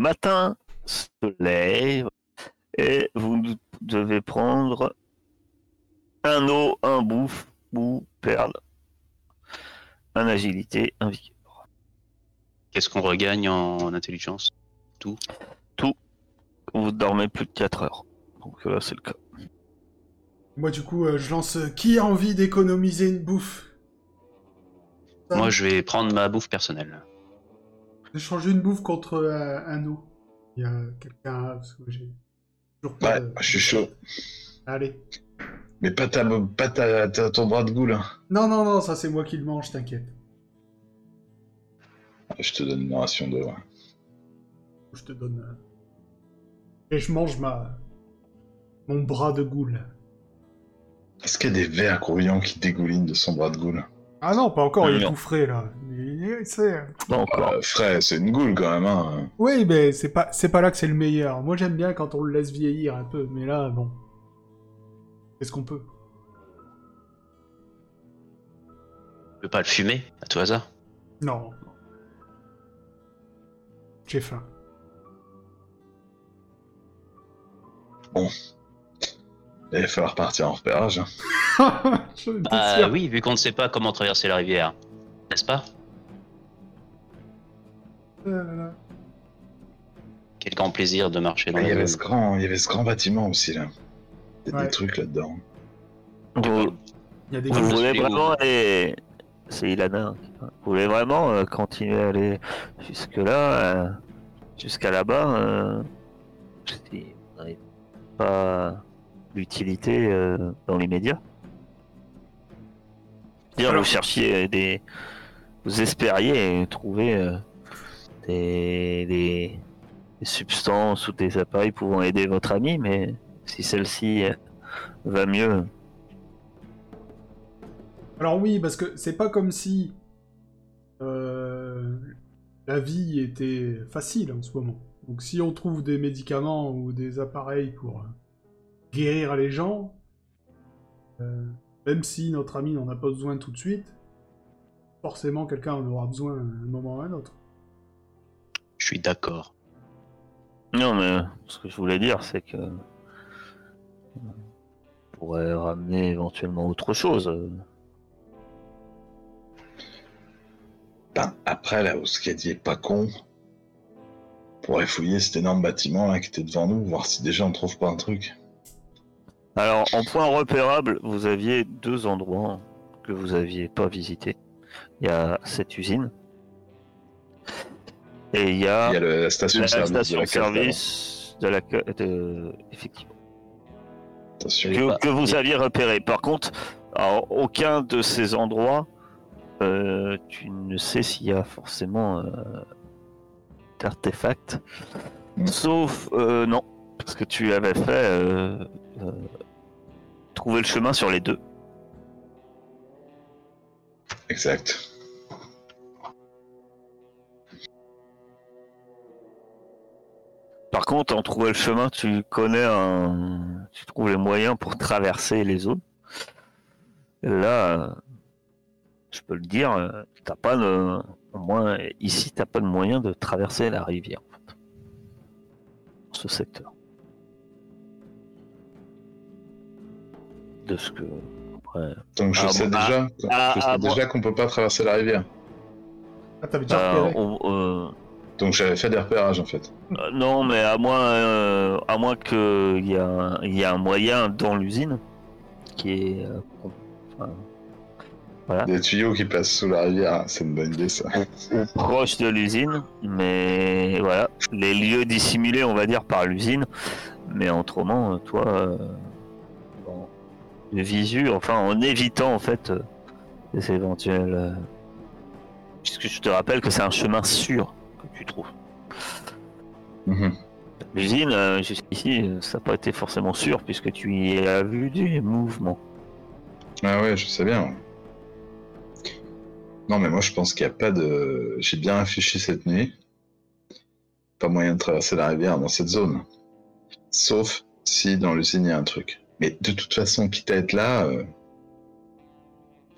le matin se lève et vous devez prendre un eau, un bouffe ou perle, un agilité, un vigueur. Qu'est-ce qu'on regagne en intelligence? Tout? Tout. Vous dormez plus de 4 heures. Donc là, c'est le cas. Moi, du coup, euh, je lance euh, qui a envie d'économiser une bouffe? Ça, Moi, je vais prendre ma bouffe personnelle. J'échange une bouffe contre euh, un eau. Il y a quelqu'un. parce que j'ai toujours pas Ouais, de- je suis chaud. Allez. Mais pas, ta, pas ta, ta- ton bras de goule. hein. Non, non, non, ça c'est moi qui le mange, t'inquiète. Je te donne une ration de. ouais. Je te donne. euh, Et je mange ma. Mon bras de goule. Est-ce qu'il y a des vers grouillants qui dégoulinent de son bras de goule? Ah non, pas encore, il est tout frais là. Il Pas encore. euh, Frère, c'est une goule quand même. Hein. Oui, mais c'est pas, c'est pas là que c'est le meilleur. Moi j'aime bien quand on le laisse vieillir un peu, mais là, bon. Qu'est-ce qu'on peut? Tu peux pas le fumer, à tout hasard? Non. J'ai faim. Il va falloir partir en repérage. hein. Ah oui, vu qu'on ne sait pas comment traverser la rivière. N'est-ce pas? Euh, là, là. Quel grand plaisir de marcher dans Ah, il, y la avait ce grand, il y avait ce grand bâtiment aussi là. Il y a Ouais. des trucs là-dedans. Vous, Il y a des vous je voulez vraiment aller. C'est Ilana. Vous voulez vraiment euh, continuer à aller jusque-là, euh, jusqu'à là-bas euh, si vous n'avez pas l'utilité euh, dans Dire, Alors- vous cherchiez des. Vous espériez trouver euh, des, des, des substances ou des appareils pouvant aider votre ami, mais si celle-ci euh, va mieux, Alors oui, parce que c'est pas comme si euh, la vie était facile en ce moment. Donc si on trouve des médicaments ou des appareils pour guérir les gens, euh, même si notre ami n'en a pas besoin tout de suite, forcément quelqu'un en aura besoin à un moment ou à un autre. Je suis d'accord. Non, mais ce que je voulais dire, c'est que. euh, On pourrait ramener éventuellement autre chose. Ben, après là, où ce qu'il a dit est pas con. On pourrait fouiller cet énorme bâtiment là qui était devant nous, voir si déjà on trouve pas un truc. Alors, en point repérable, vous aviez deux endroits que vous aviez pas visités. Il y a cette usine. Et il y a, Il y a le- la station la de service. de station la de case d'avant. service de la. ca- De... Effectivement. Que, pas- que vous aviez repéré. Par contre, alors, aucun de ces endroits, euh, tu ne sais s'il y a forcément euh, d'artefacts. Sauf, euh, non, parce que tu avais fait euh, trouver le chemin sur les deux. Exact. Par contre, en trouver le chemin, tu connais un, tu trouves les moyens pour traverser les zones. Là, euh, je peux le dire, euh, t'as pas de, au moins ici, t'as pas de moyen de traverser la rivière. En fait, ce secteur. De ce que, après, Donc je Ah, sais bon, déjà, ah, je sais ah, déjà qu'on peut pas traverser la rivière. Ah, t'avais déjà euh, repéré on- euh, Donc j'avais fait des repérages en fait. Euh, non, mais à moins, euh, à moins qu'il y, a un- il y a un moyen dans l'usine qui est euh, con- enfin, voilà, Des tuyaux qui passent sous la rivière, c'est une bonne idée ça. proche de l'usine, mais voilà, les lieux dissimulés, on va dire, par l'usine, mais autrement, toi, euh, visu, enfin, en évitant en fait euh, les éventuels, euh, puisque je te rappelle que c'est un chemin sûr que tu trouves. Mhm. L'usine, euh, jusqu'ici, ça n'a pas été forcément sûr puisque tu y as vu des mouvements. Ah ouais, je sais bien. Non mais moi je pense qu'il n'y a pas de... J'ai bien réfléchi cette nuit. Pas moyen de traverser la rivière dans cette zone. Sauf si dans l'usine il y a un truc. Mais de toute façon, quitte à être là, euh,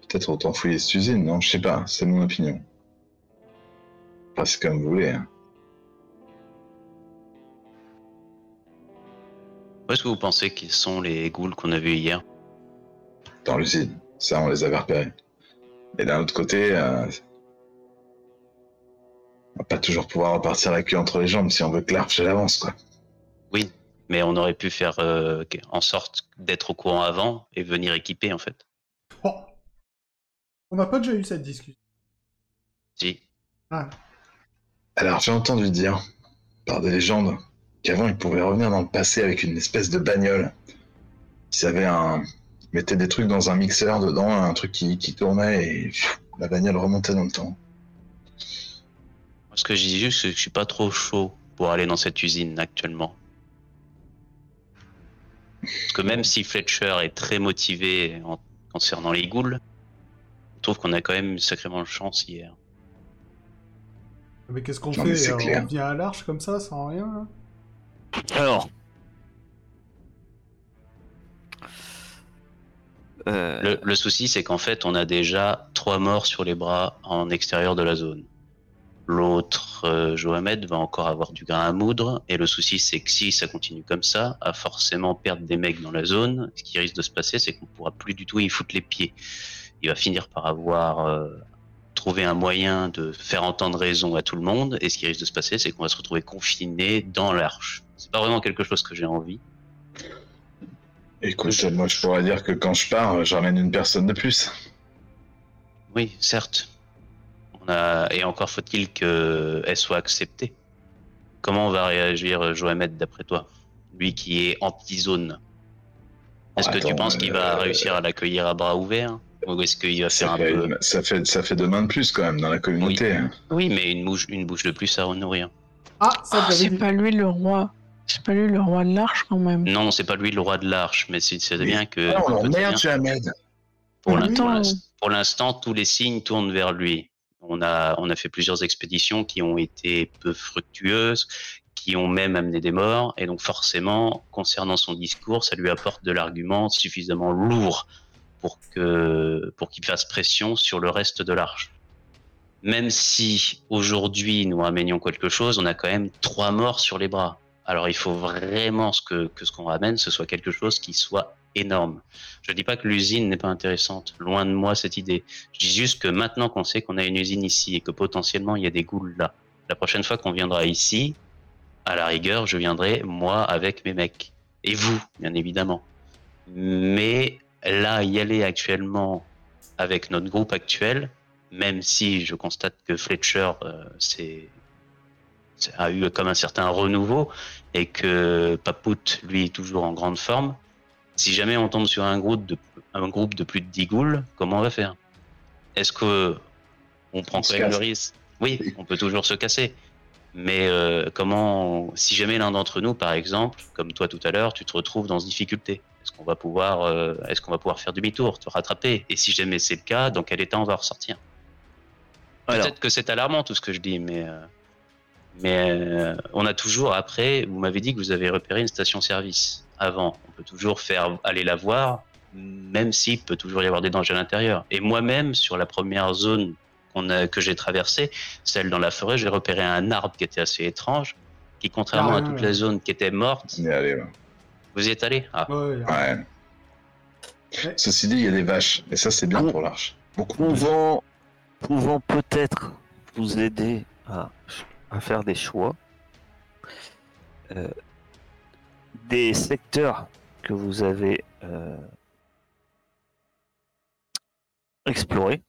peut-être autant fouiller cette usine, non? Je sais pas, c'est mon opinion. Enfin, c'est comme vous voulez. Hein. Où est-ce que vous pensez qu'ils sont les ghouls qu'on a vus hier? Dans l'usine, ça on les avait repérés. Et d'un autre côté, euh, on va pas toujours pouvoir repartir la queue entre les jambes si on veut que l'arche l'avance, quoi. Oui, mais on aurait pu faire euh, en sorte d'être au courant avant et venir équiper en fait. Oh. On n'a pas déjà eu cette discussion. Si. Ah, Alors, j'ai entendu dire, par des légendes, qu'avant, ils pouvaient revenir dans le passé avec une espèce de bagnole. Ils avaient un... Ils mettaient des trucs dans un mixeur dedans, un truc qui, qui tournait et pfiou, la bagnole remontait dans le temps. Ce que je dis juste, c'est que je suis pas trop chaud pour aller dans cette usine actuellement. Parce que même si Fletcher est très motivé en concernant les ghouls, je trouve qu'on a quand même sacrément de chance hier. mais qu'est-ce qu'on fait c'est euh. On vient à l'arche comme ça, sans rien là Alors. Euh, Le, le souci, c'est qu'en fait, on a déjà trois morts sur les bras en extérieur de la zone. L'autre, euh, Johamed, va encore avoir du grain à moudre. Et le souci, c'est que si ça continue comme ça, à forcément perdre des mecs dans la zone, ce qui risque de se passer, c'est qu'on pourra plus du tout y foutre les pieds. Il va finir par avoir euh, trouvé un moyen de faire entendre raison à tout le monde. Et ce qui risque de se passer, c'est qu'on va se retrouver confiné dans l'arche. C'est pas vraiment quelque chose que j'ai envie. Écoute, moi, je pourrais dire que quand je pars, j'emmène une personne de plus. Oui, certes. On a... Et encore faut-il qu'elle soit acceptée. Comment va réagir Johamed d'après toi Lui qui est anti-zone? Est-ce que tu penses qu'il va euh, réussir à l'accueillir à bras ouverts Ou est-ce qu'il va faire Ça un fait, peu... une- ça, fait, ça fait deux mains de plus quand même dans la communauté. hein. Oui, mais une bouche, une bouche de plus à nourrir. Ah, ça Ah, c'est dit. pas lui le roi. C'est pas lui le roi de l'arche quand même. Non, c'est pas lui le roi de l'arche, mais c'est bien que... Ah, on l'emmerde, l'ins- pour l'instant, tous les signes tournent vers lui. On a, on a fait plusieurs expéditions qui ont été peu fructueuses, qui ont même amené des morts, et donc forcément, concernant son discours, ça lui apporte de l'argument suffisamment lourd pour pour qu'il fasse pression sur le reste de l'arche. Même si aujourd'hui nous ramenions quelque chose, on a quand même trois morts sur les bras. Alors il faut vraiment que, que ce qu'on ramène, ce soit quelque chose qui soit énorme. Je dis pas que l'usine n'est pas intéressante, loin de moi cette idée. Je dis juste que maintenant qu'on sait qu'on a une usine ici et que potentiellement il y a des ghouls là, la prochaine fois qu'on viendra ici, à la rigueur, je viendrai moi avec mes mecs. Et vous, bien évidemment. Mais là, y aller actuellement avec notre groupe actuel, même si je constate que Fletcher euh, a eu comme un certain renouveau et que Papout, lui, est toujours en grande forme, si jamais on tombe sur un groupe de, un groupe de plus de 10 ghouls, comment on va faire? Est-ce que on prend On quand même le risque? Oui, on peut toujours se casser. Mais euh, comment, si jamais l'un d'entre nous, par exemple, comme toi tout à l'heure, tu te retrouves dans ce difficulté, est-ce qu'on va pouvoir, euh, est-ce qu'on va pouvoir faire demi-tour, te rattraper? Et si jamais c'est le cas, dans quel état on va ressortir? Peut-être que c'est alarmant tout ce que je dis, mais euh, mais on a toujours après. Vous m'avez dit que vous avez repéré une station-service avant. On peut toujours faire aller la voir, même s'il peut toujours y avoir des dangers à l'intérieur. Et moi-même, sur la première zone qu'on a, que j'ai traversée, celle dans la forêt, j'ai repéré un arbre qui était assez étrange, qui contrairement Ah, à toute ouais. la zone qui était morte, y allé, ouais. vous y êtes allé? Ah, Ouais, ouais. Ouais. Ouais. Ceci dit, il y a des vaches. Et ça, c'est bien Ah. pour l'arche. Beaucoup. pouvant, pouvant peut-être vous aider à, à faire des choix, euh, des secteurs que vous avez euh, explorés,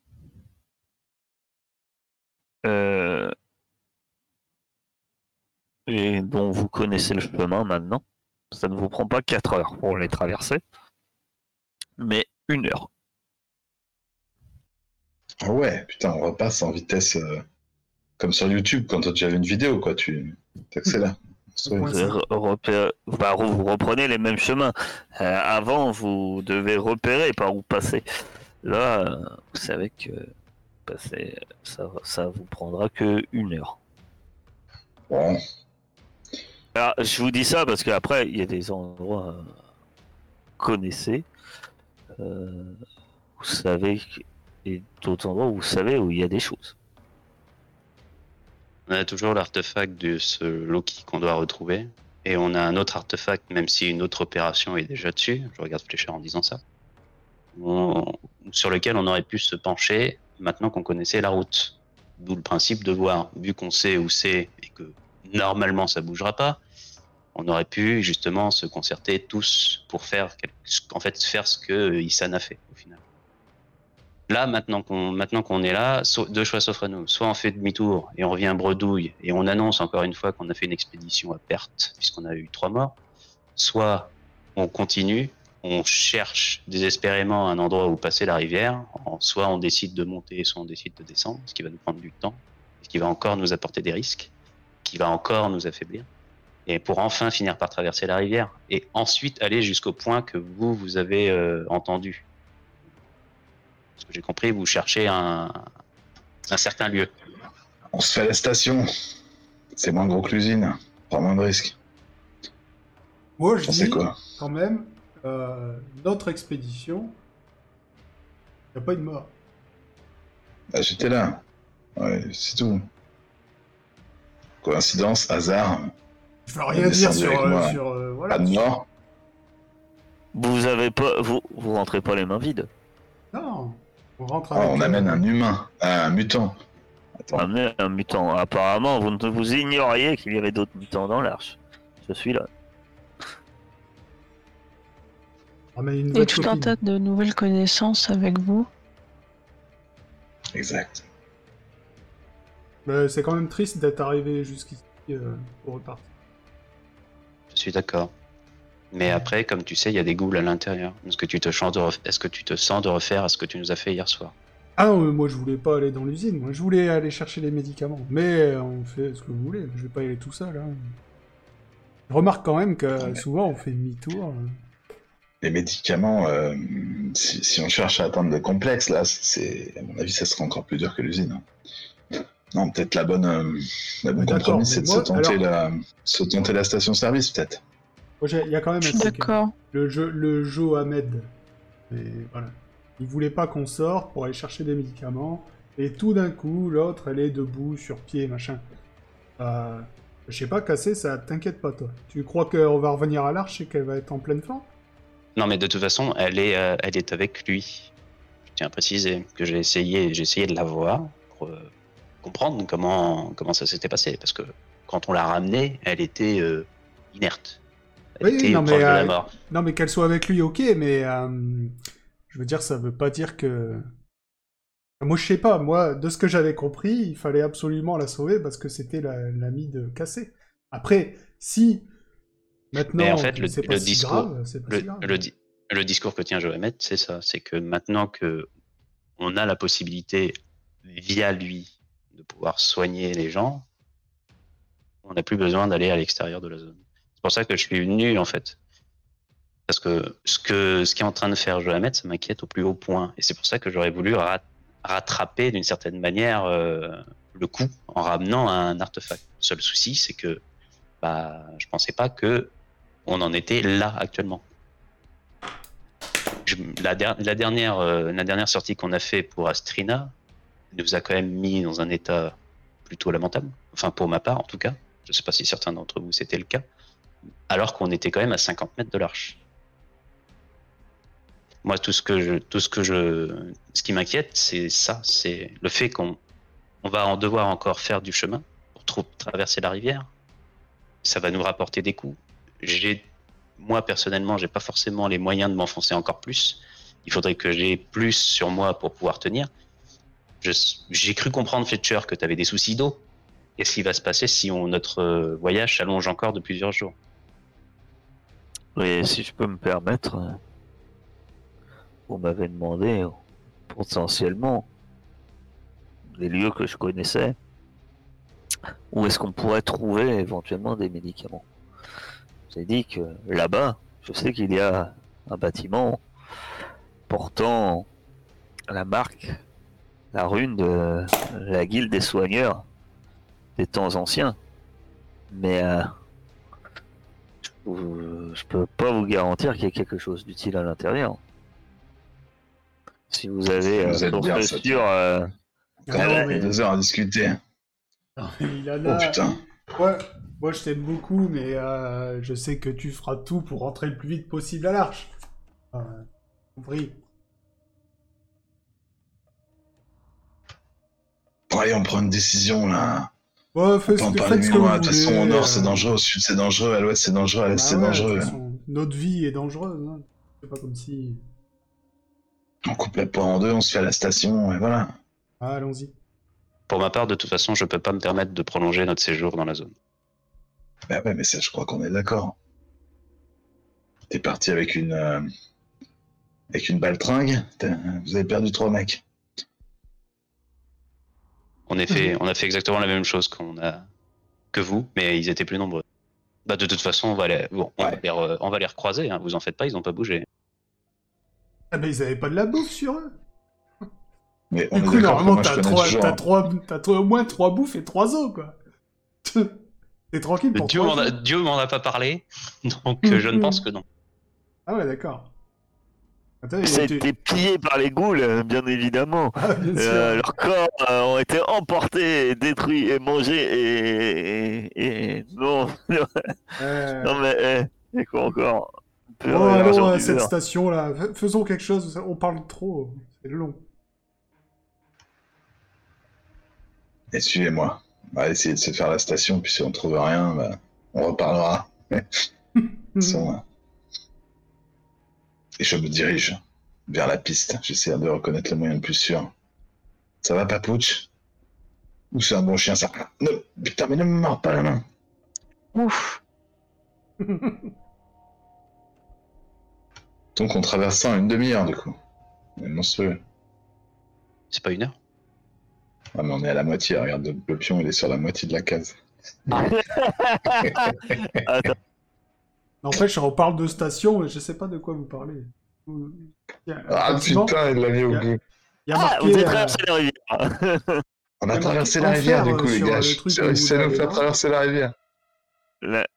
euh, et dont vous connaissez le chemin maintenant. Ça ne vous prend pas 4 heures pour les traverser, mais une heure. Ah ouais, putain, on repasse en vitesse euh, comme sur YouTube quand tu avais une vidéo, quoi. Tu accélères. Bah, vous reprenez les mêmes chemins. Euh, avant, vous devez repérer par où passer. Là, vous savez que passer, ça, ça vous prendra que une heure. Bon, Alors, je vous dis ça parce qu'après, il y a des endroits euh, connaissez, euh, vous savez, et d'autres endroits où vous savez où il y a des choses. On a toujours l'artefact de ce Loki qu'on doit retrouver. et on a un autre artefact, même si une autre opération est déjà dessus, je regarde Flécher en disant ça, sur lequel on aurait pu se pencher maintenant qu'on connaissait la route. D'où le principe de voir, vu qu'on sait où c'est et que normalement ça bougera pas, on aurait pu justement se concerter tous pour faire, en fait, faire ce que Issan a fait au final. Là, maintenant qu'on maintenant qu'on est là, so- deux choix s'offrent à nous. Soit on fait demi-tour et on revient Bredouille et on annonce encore une fois qu'on a fait une expédition à perte puisqu'on a eu trois morts. Soit on continue, on cherche désespérément un endroit où passer la rivière. Soit on décide de monter, soit on décide de descendre, ce qui va nous prendre du temps, ce qui va encore nous apporter des risques, qui va encore nous affaiblir. Et pour enfin finir par traverser la rivière et ensuite aller jusqu'au point que vous, vous avez euh, entendu. Ce que j'ai compris, vous cherchez un, un certain lieu. On se fait à la station. C'est moins gros que l'usine. Prends moins de risques. Moi, je dis, quoi quand même, euh, notre expédition, il n'y a pas eu de mort. Bah, J'étais là. Ouais, c'est tout. Coïncidence, hasard, Je veux rien dire sur... euh, sur euh, voilà. pas de mort. Vous avez pas, vous, vous rentrez pas les mains vides. Non, on rentre Ah, avec... on euh, amène un humain, un mutant. Attends, Amenez un mutant. Apparemment, vous ne vous ignoriez qu'il y avait d'autres mutants dans l'arche. Je suis là. on ramène une Et nouvelle tout un copine. tas de nouvelles connaissances avec vous. exact. Mais c'est quand même triste d'être arrivé jusqu'ici euh, pour repartir. Je suis d'accord. Mais après, comme tu sais, il y a des goules à l'intérieur. Est-ce que tu te sens de ref- est-ce que tu te sens de refaire ce que tu nous as fait hier soir? Ah non, mais moi je voulais pas aller dans l'usine, moi je voulais aller chercher les médicaments. Mais euh, on fait ce que vous voulez, je vais pas y aller tout seul. Hein. Je remarque quand même que Ouais. souvent on fait demi-tour. euh. Les médicaments, euh, si, si on cherche à atteindre le complexe, là, c'est, à mon avis, ça sera encore plus dur que l'usine. Non, peut-être la bonne, euh, la bonne compromis, c'est de moi, se tenter, alors- la, se tenter la station-service, peut-être. Il y a quand même un truc. hein. Le jeu, le jeu Ahmed. Et voilà. Il voulait pas qu'on sorte pour aller chercher des médicaments. Et tout d'un coup, l'autre, elle est debout, sur pied, machin. Euh, je sais pas, Cassé, ça t'inquiète pas, toi. Tu crois qu'on va revenir à l'arche et qu'elle va être en pleine forme? Non, mais de toute façon, elle est, euh, elle est avec lui. Je tiens à préciser que j'ai essayé, j'ai essayé de la voir pour euh, comprendre comment, comment ça s'était passé. Parce que quand on l'a ramenée, elle était euh, inerte. Oui, non, mais, euh. Non, mais qu'elle soit avec lui, ok, mais euh, je veux dire, ça veut pas dire que. Moi, je sais pas, moi, de ce que j'avais compris, il fallait absolument la sauver parce que c'était la- l'ami de Cassé. Après, si maintenant Mais en fait, le- c'est pas si discours- grave, c'est pas Le, si grave. le di- le discours que tient Johamet, c'est ça. C'est que maintenant que on a la possibilité, via lui, de pouvoir soigner les gens, on n'a plus besoin d'aller à l'extérieur de la zone. C'est pour ça que je suis venu, en fait. Parce que ce que ce qui est en train de faire Johamet, ça m'inquiète au plus haut point. Et c'est pour ça que j'aurais voulu ra- rattraper d'une certaine manière euh, le coup en ramenant un artefact. Le seul souci, c'est que bah, je pensais pas que on en était là actuellement. La dernière, euh, la dernière sortie qu'on a fait pour Astrina nous a quand même mis dans un état plutôt lamentable. Enfin, pour ma part, en tout cas. Je ne sais pas si certains d'entre vous c'était le cas. Alors qu'on était quand même à 50 mètres de l'arche. Moi, tout ce que tout ce que je, ce qui m'inquiète, c'est ça, c'est le fait qu'on, on va en devoir encore faire du chemin pour traverser la rivière. Ça va nous rapporter des coups. J'ai moi personnellement, j'ai pas forcément les moyens de m'enfoncer encore plus. Il faudrait que j'ai plus sur moi pour pouvoir tenir. J'ai cru comprendre, Fletcher, que tu avais des soucis d'eau. Qu'est-ce qui va se passer si on, notre euh, voyage s'allonge encore de plusieurs jours? Et si je peux me permettre, euh, vous m'avez demandé euh, potentiellement des lieux que je connaissais où est-ce qu'on pourrait trouver éventuellement des médicaments. J'ai dit que là-bas, je sais qu'il y a un bâtiment portant la marque, la rune de la guilde des soigneurs des temps anciens. Mais euh, je- je peux pas vous garantir qu'il y ait quelque chose d'utile à l'intérieur. Si vous avez Vous euh, êtes bien, ça, euh, Ah Quand non, même, mais- deux heures à discuter. Non, il a Oh putain. Ouais. moi je t'aime beaucoup, mais euh, je sais que tu feras tout pour rentrer le plus vite possible à l'arche. Euh, compris. Bon, allez, on prend une décision là. Ouais, On faites, ce que vous. De toute façon, au nord c'est euh. dangereux, au sud c'est dangereux, à l'ouest c'est dangereux, à l'est Bah c'est dangereux. notre vie est dangereuse. Hein. C'est pas comme si. On coupe la poire en deux, on se fait à la station, et voilà. Ah, allons-y. Pour ma part, de toute façon, je peux pas me permettre de prolonger notre séjour dans la zone. Bah ouais, mais ça, je crois qu'on est d'accord. T'es parti avec une. euh, avec une baltringue, vous avez perdu trois mecs. On a fait, on a fait exactement la même chose qu'on a que vous, mais ils étaient plus nombreux. Bah, de toute façon, on va les, bon, on va les, re- on va les recroiser. Hein, vous en faites pas, ils ont pas bougé. Ah, mais ils avaient pas de la bouffe sur eux. Mais on Du coup, normalement, t'as connais trois, toujours. t'as un- trois, t'as trois- au moins trois bouffes et trois os, quoi. T'es tranquille pour Dieu m'en a. Dieu m'en a pas parlé, donc euh, je ne pense que non. Ah ouais, d'accord. Attends, il Ça a était- été pillé par les ghouls, euh, bien évidemment. Ah, bien. Euh, leurs corps euh, ont été emportés, et détruits et mangés et, et, et- non, Euh, non mais eh, et quoi encore? Peur Bon, allons à cette station-là. Fais- Faisons quelque chose. On parle trop. C'est long. Et suivez-moi. On va essayer de se faire la station, puis si on trouve rien, bah, on reparlera. Et je me dirige vers la piste. J'essaie de reconnaître le moyen le plus sûr. Ça va, Papouche? Ou c'est un bon chien, ça? Ah, ne... Putain, mais ne me mords pas la main Ouf. Donc on traverse ça en une demi-heure, du coup. C'est monstrueux. C'est pas une heure? Ah, mais on est à la moitié. Regarde, le, le pion, il est sur la moitié de la case. Attends, N'empêche, on parle de station, mais je sais pas de quoi vous parlez. Ah, putain, il l'a mis au a- bout. Il y a ah, marqué. vous avez euh, traversé la rivière. On a a traversé la rivière, du coup, les gars. J'ai réussi à nous faire traverser la rivière. La-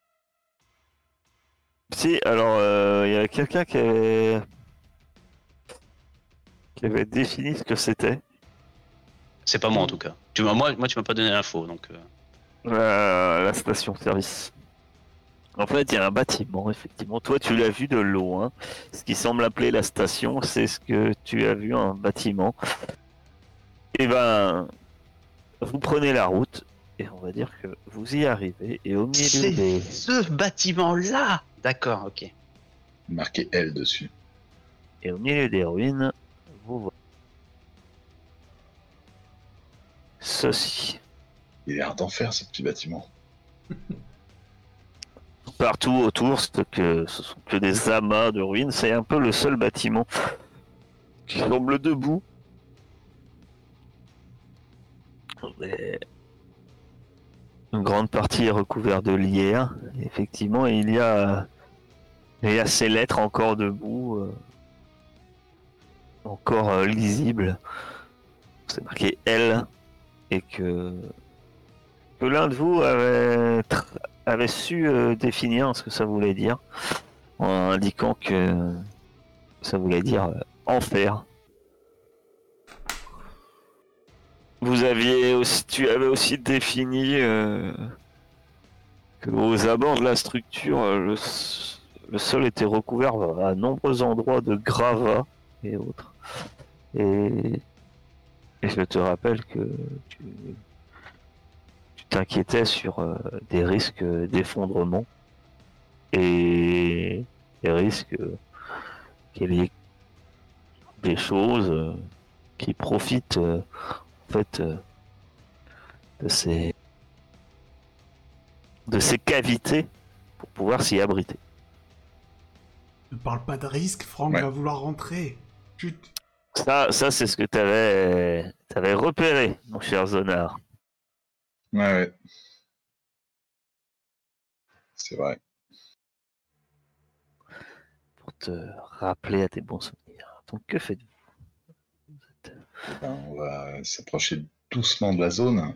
Si, alors euh, il y a quelqu'un qui avait... qui avait défini ce que c'était. C'est pas moi en tout cas. Tu m'as- moi, moi, tu m'as pas donné l'info, donc. euh, La, la station-service. En fait, il y a un bâtiment, effectivement. Toi, tu l'as vu de loin. Ce qui semble appeler la station, c'est ce que tu as vu, un bâtiment. Et ben, vous prenez la route, et on va dire que vous y arrivez, et au milieu C'est des... ce bâtiment-là. D'accord, ok. Marqué L dessus. Et au milieu des ruines, vous voyez ceci. Il a l'air d'enfer, ce petit bâtiment. Partout autour, que ce sont que des amas de ruines. C'est un peu le seul bâtiment qui semble debout. Une grande partie est recouverte de lierre, effectivement, et il y a, il y a ces lettres encore debout, euh, encore euh, lisibles. C'est marqué L, et que, l'un de vous avait, avait su euh, définir ce que ça voulait dire, en indiquant que ça voulait dire euh, enfer. Vous aviez aussi, tu avais aussi défini euh, que aux abords de la structure, le, le sol était recouvert à nombreux endroits de gravats et autres. Et, et je te rappelle que tu t'inquiétais sur euh, des risques d'effondrement et des risques euh, qu'il y ait des choses euh, qui profitent euh, en fait euh, de ces de ces cavités pour pouvoir s'y abriter. Ne parle pas de risque, Franck Ouais. va vouloir rentrer. Chut. Ça, ça c'est ce que tu avais, repéré, mon cher Zonar. Ouais, ouais. C'est vrai. pour te rappeler à tes bons souvenirs. Donc que faites-vous? Vous êtes- On va s'approcher doucement de la zone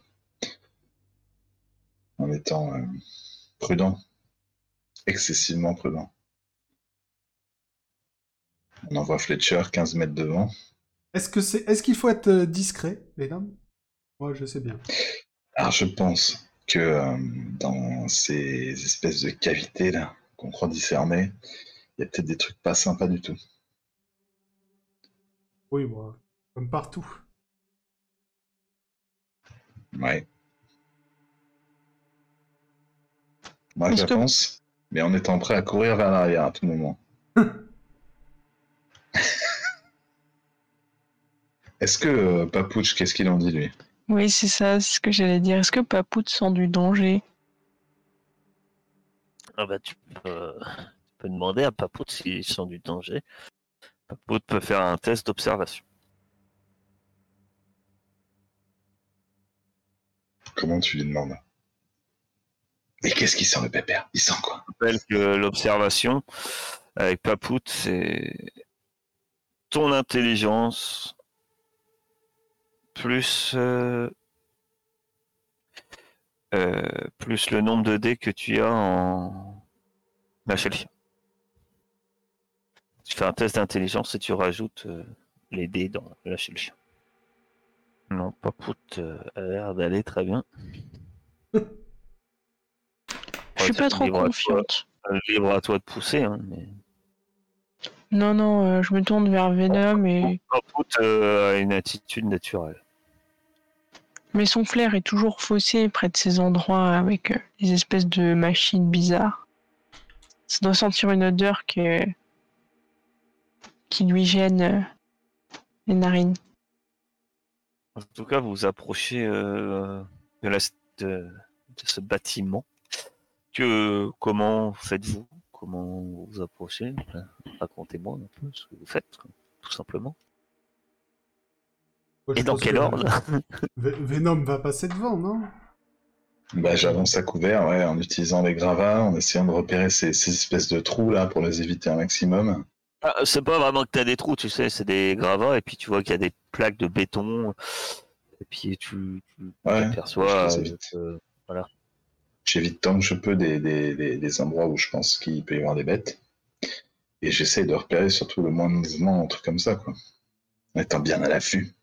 en étant euh, prudent, excessivement prudent. On envoie Fletcher 15 mètres devant. Est-ce que c'est, est-ce qu'il faut être euh, discret, mesdames Moi, je sais bien. Alors je pense que euh, dans ces espèces de cavités là qu'on croit discerner, il y a peut-être des trucs pas sympas du tout. Oui, bon, comme partout. Ouais. Moi, je que- pense, mais en étant prêt à courir vers l'arrière à tout moment. Est-ce que euh, Papouche, qu'est-ce qu'il en dit lui? Oui, c'est ça, c'est ce que j'allais dire. Est-ce que Papout sent du danger? Ah bah tu peux, tu peux demander à Papout s'ils sont du danger. Papout peut faire un test d'observation. Comment tu lui demandes? Mais qu'est-ce qu'il sent le pépère? Il sent quoi? Je rappelle que l'observation avec Papout, c'est ton intelligence plus euh, euh, plus le nombre de dés que tu as en lâcher le chien. Tu fais un test d'intelligence et tu rajoutes euh, les dés dans lâcher le chien. Non, Papout a l'air d'aller très bien. Je suis pas trop à confiante. Libre à toi de pousser, hein, mais Non, non, je me tourne vers Venom et. Papout a une attitude naturelle. Mais son flair est toujours faussé près de ces endroits avec euh, des espèces de machines bizarres. Ça doit sentir une odeur que... qui lui gêne euh, les narines. En tout cas, vous vous approchez euh, de, la, de, ce bâtiment. Que comment faites-vous? Comment vous vous approchez? Racontez-moi un peu ce que vous faites, tout simplement. Moi, Et dans quel que ordre Ve- Venom va passer devant, non? Bah, j'avance à couvert, ouais, en utilisant les gravats, en essayant de repérer ces, ces espèces de trous là pour les éviter un maximum. Ah, C'est pas vraiment que tu as des trous, tu sais, c'est des gravats, et puis tu vois qu'il y a des plaques de béton, et puis tu, tu Ouais, aperçois. je les évite. euh, J'évite tant que je peux des, des, des, des endroits où je pense qu'il peut y avoir des bêtes. Et j'essaie de repérer surtout le moins de mouvement, un truc comme ça, quoi. En étant bien à l'affût.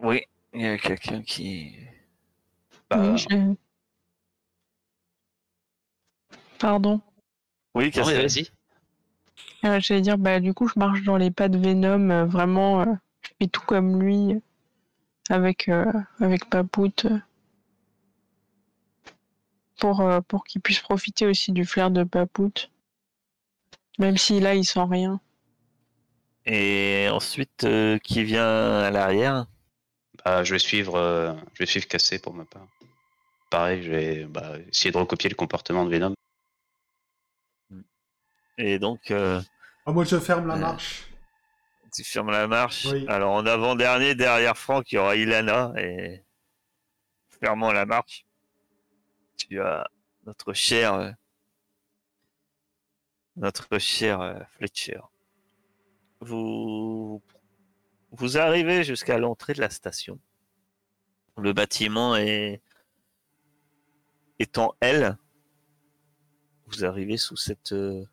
Oui, il y a quelqu'un qui. Bah, Oui, je- Pardon. oui, qu'est-ce que- vas-y. Euh, J'allais dire, bah, du coup, je marche dans les pas de Venom, euh, vraiment, euh, je fais tout comme lui, avec, euh, avec Papout, pour, euh, pour qu'il puisse profiter aussi du flair de Papout. Même si là, il sent rien. Et ensuite, euh, qui vient à l'arrière Bah, je vais suivre, euh, je vais suivre Cassé pour ma part. Pareil, je vais bah, essayer de recopier le comportement de Venom. Et donc, euh, Ah, moi, je ferme la Ouais. marche. tu fermes la marche. Oui. Alors, en avant-dernier, derrière Franck, il y aura Ilana. Et fermant la marche, tu as notre cher, euh, notre cher euh, Fletcher. Vous, vous arrivez jusqu'à l'entrée de la station. Le bâtiment est étant L. Vous arrivez sous cette euh,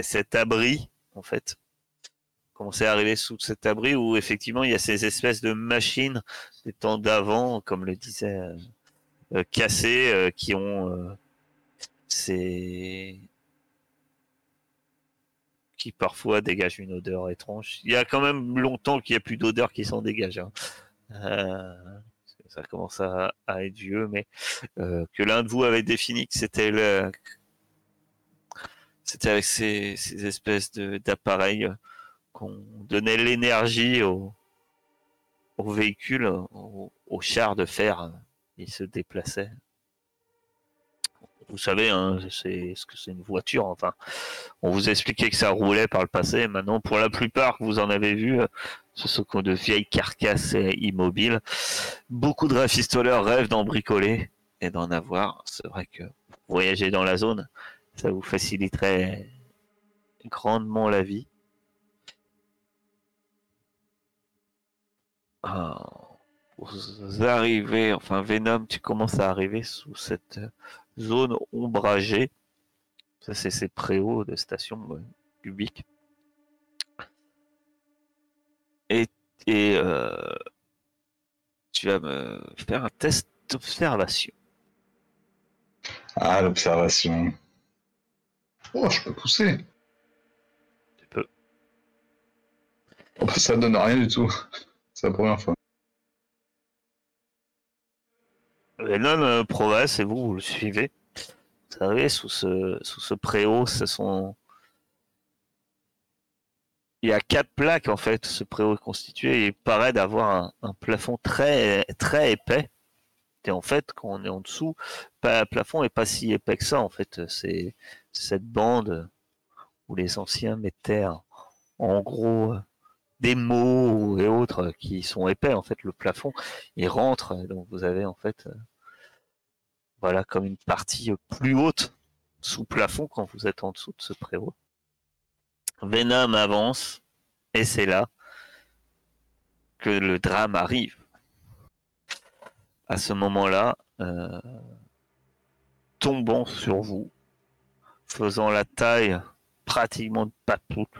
cet abri en fait. Vous commencez à arriver sous cet abri où effectivement il y a ces espèces de machines des temps d'avant, comme le disait euh, euh, Cassé, qui ont euh, ces parfois dégagent une odeur étrange. Il y a quand même longtemps qu'il n'y a plus d'odeur qui s'en dégage. hein. Euh, ça commence à, être vieux, mais euh, que l'un de vous avait défini que c'était le c'était avec ces, ces espèces d'appareils qu'on donnait l'énergie au, au véhicule, au, au de fer. Il se déplaçait. Vous savez, hein, c'est ce que c'est une voiture. Enfin, on vous expliquait que ça roulait par le passé. Maintenant, pour la plupart vous en avez vu, euh, ce sont de vieilles carcasses euh, immobiles. Beaucoup de rafistoleurs rêvent d'en bricoler et d'en avoir. C'est vrai que voyager dans la zone, ça vous faciliterait grandement la vie. Ah, vous arrivez, enfin Venom, tu commences à arriver sous cette zone ombragée. Ça, c'est ces préaux de station euh, publique. Et Et euh, tu vas me faire un test d'observation. Ah, l'observation. Oh, je peux pousser. Tu peux. Oh, bah, ça donne rien du tout. C'est la première fois. Euh, progresse et vous, vous le suivez. Vous savez, sous ce, sous ce préau, ce sont. Il y a quatre plaques en fait. Ce préau est constitué il paraît d'avoir un, plafond très très épais. Et en fait, quand on est en dessous, le plafond est pas si épais que ça. En fait, c'est cette bande où les anciens mettaient en- gros des mots et autres qui sont épais. En fait, le plafond, il rentre. Donc vous avez en fait voilà, comme une partie plus haute sous plafond quand vous êtes en dessous de ce préau. Venom avance et c'est là que le drame arrive. À ce moment-là, euh, tombant sur vous, faisant la taille pratiquement de Papouk,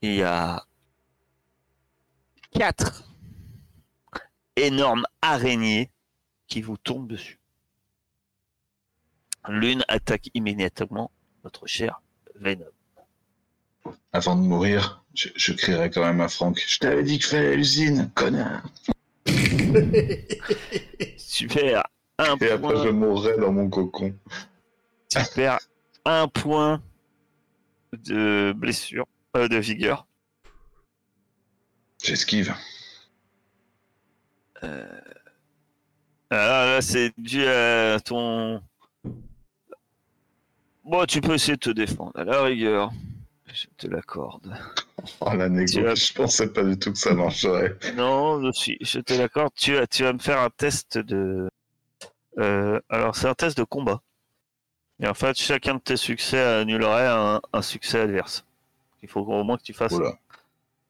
il y a quatre énormes araignées qui vous tombe dessus. L'une attaque immédiatement votre cher Venom. Avant de mourir, je, je crierai quand même à Franck. Je t'avais dit qu'il fallait l'usine, connard. Super. Un Et après, je point, mourrai dans mon cocon. tu perds un point de blessure, euh, de vigueur. J'esquive. Euh, là, c'est dû à ton. Bon, tu peux essayer de te défendre, à la rigueur. Je te l'accorde. Oh, la négo, Tu as- je pensais pas du tout que ça marcherait. Non, je suis, je te l'accorde. Tu, vas- tu vas me faire un test de. Euh, alors, c'est un test de combat. Et en fait, chacun de tes succès annulerait un, un succès adverse. Il faut au moins que tu fasses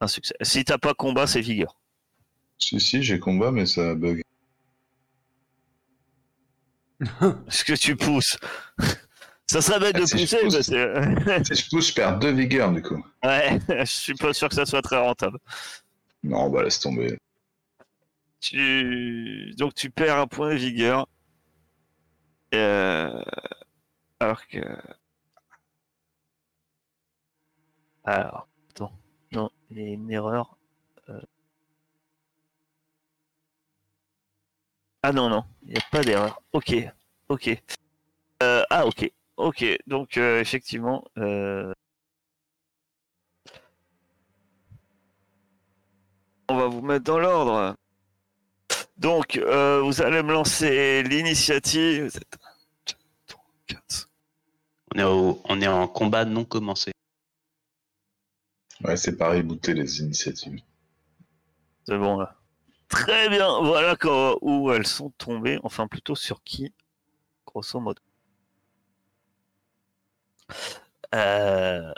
un succès. Si t'as pas combat, c'est vigueur. Si, si, j'ai combat, mais ça bug. Est-ce que tu pousses Ça serait bête Ah, de si je pousser, pousse. parce que- Si je pousse, je perds deux vigueurs, du coup. ouais, je suis pas sûr que ça soit très rentable. Non, bah laisse tomber. Tu... Donc tu perds un point de vigueur. Euh, Alors que... Alors, attends. Non, il y a une erreur. Ah non, non, il n'y a pas d'erreur. Ok, ok. Euh, Ah ok, ok. Donc euh, effectivement... euh, On va vous mettre dans l'ordre. Donc, euh, vous allez me lancer l'initiative. Vous êtes. On est, au- on est en combat non commencé. Ouais, c'est pareil, booter les initiatives. C'est bon là. Très bien. Voilà où elles sont tombées. Enfin, plutôt sur qui, grosso modo. Euh,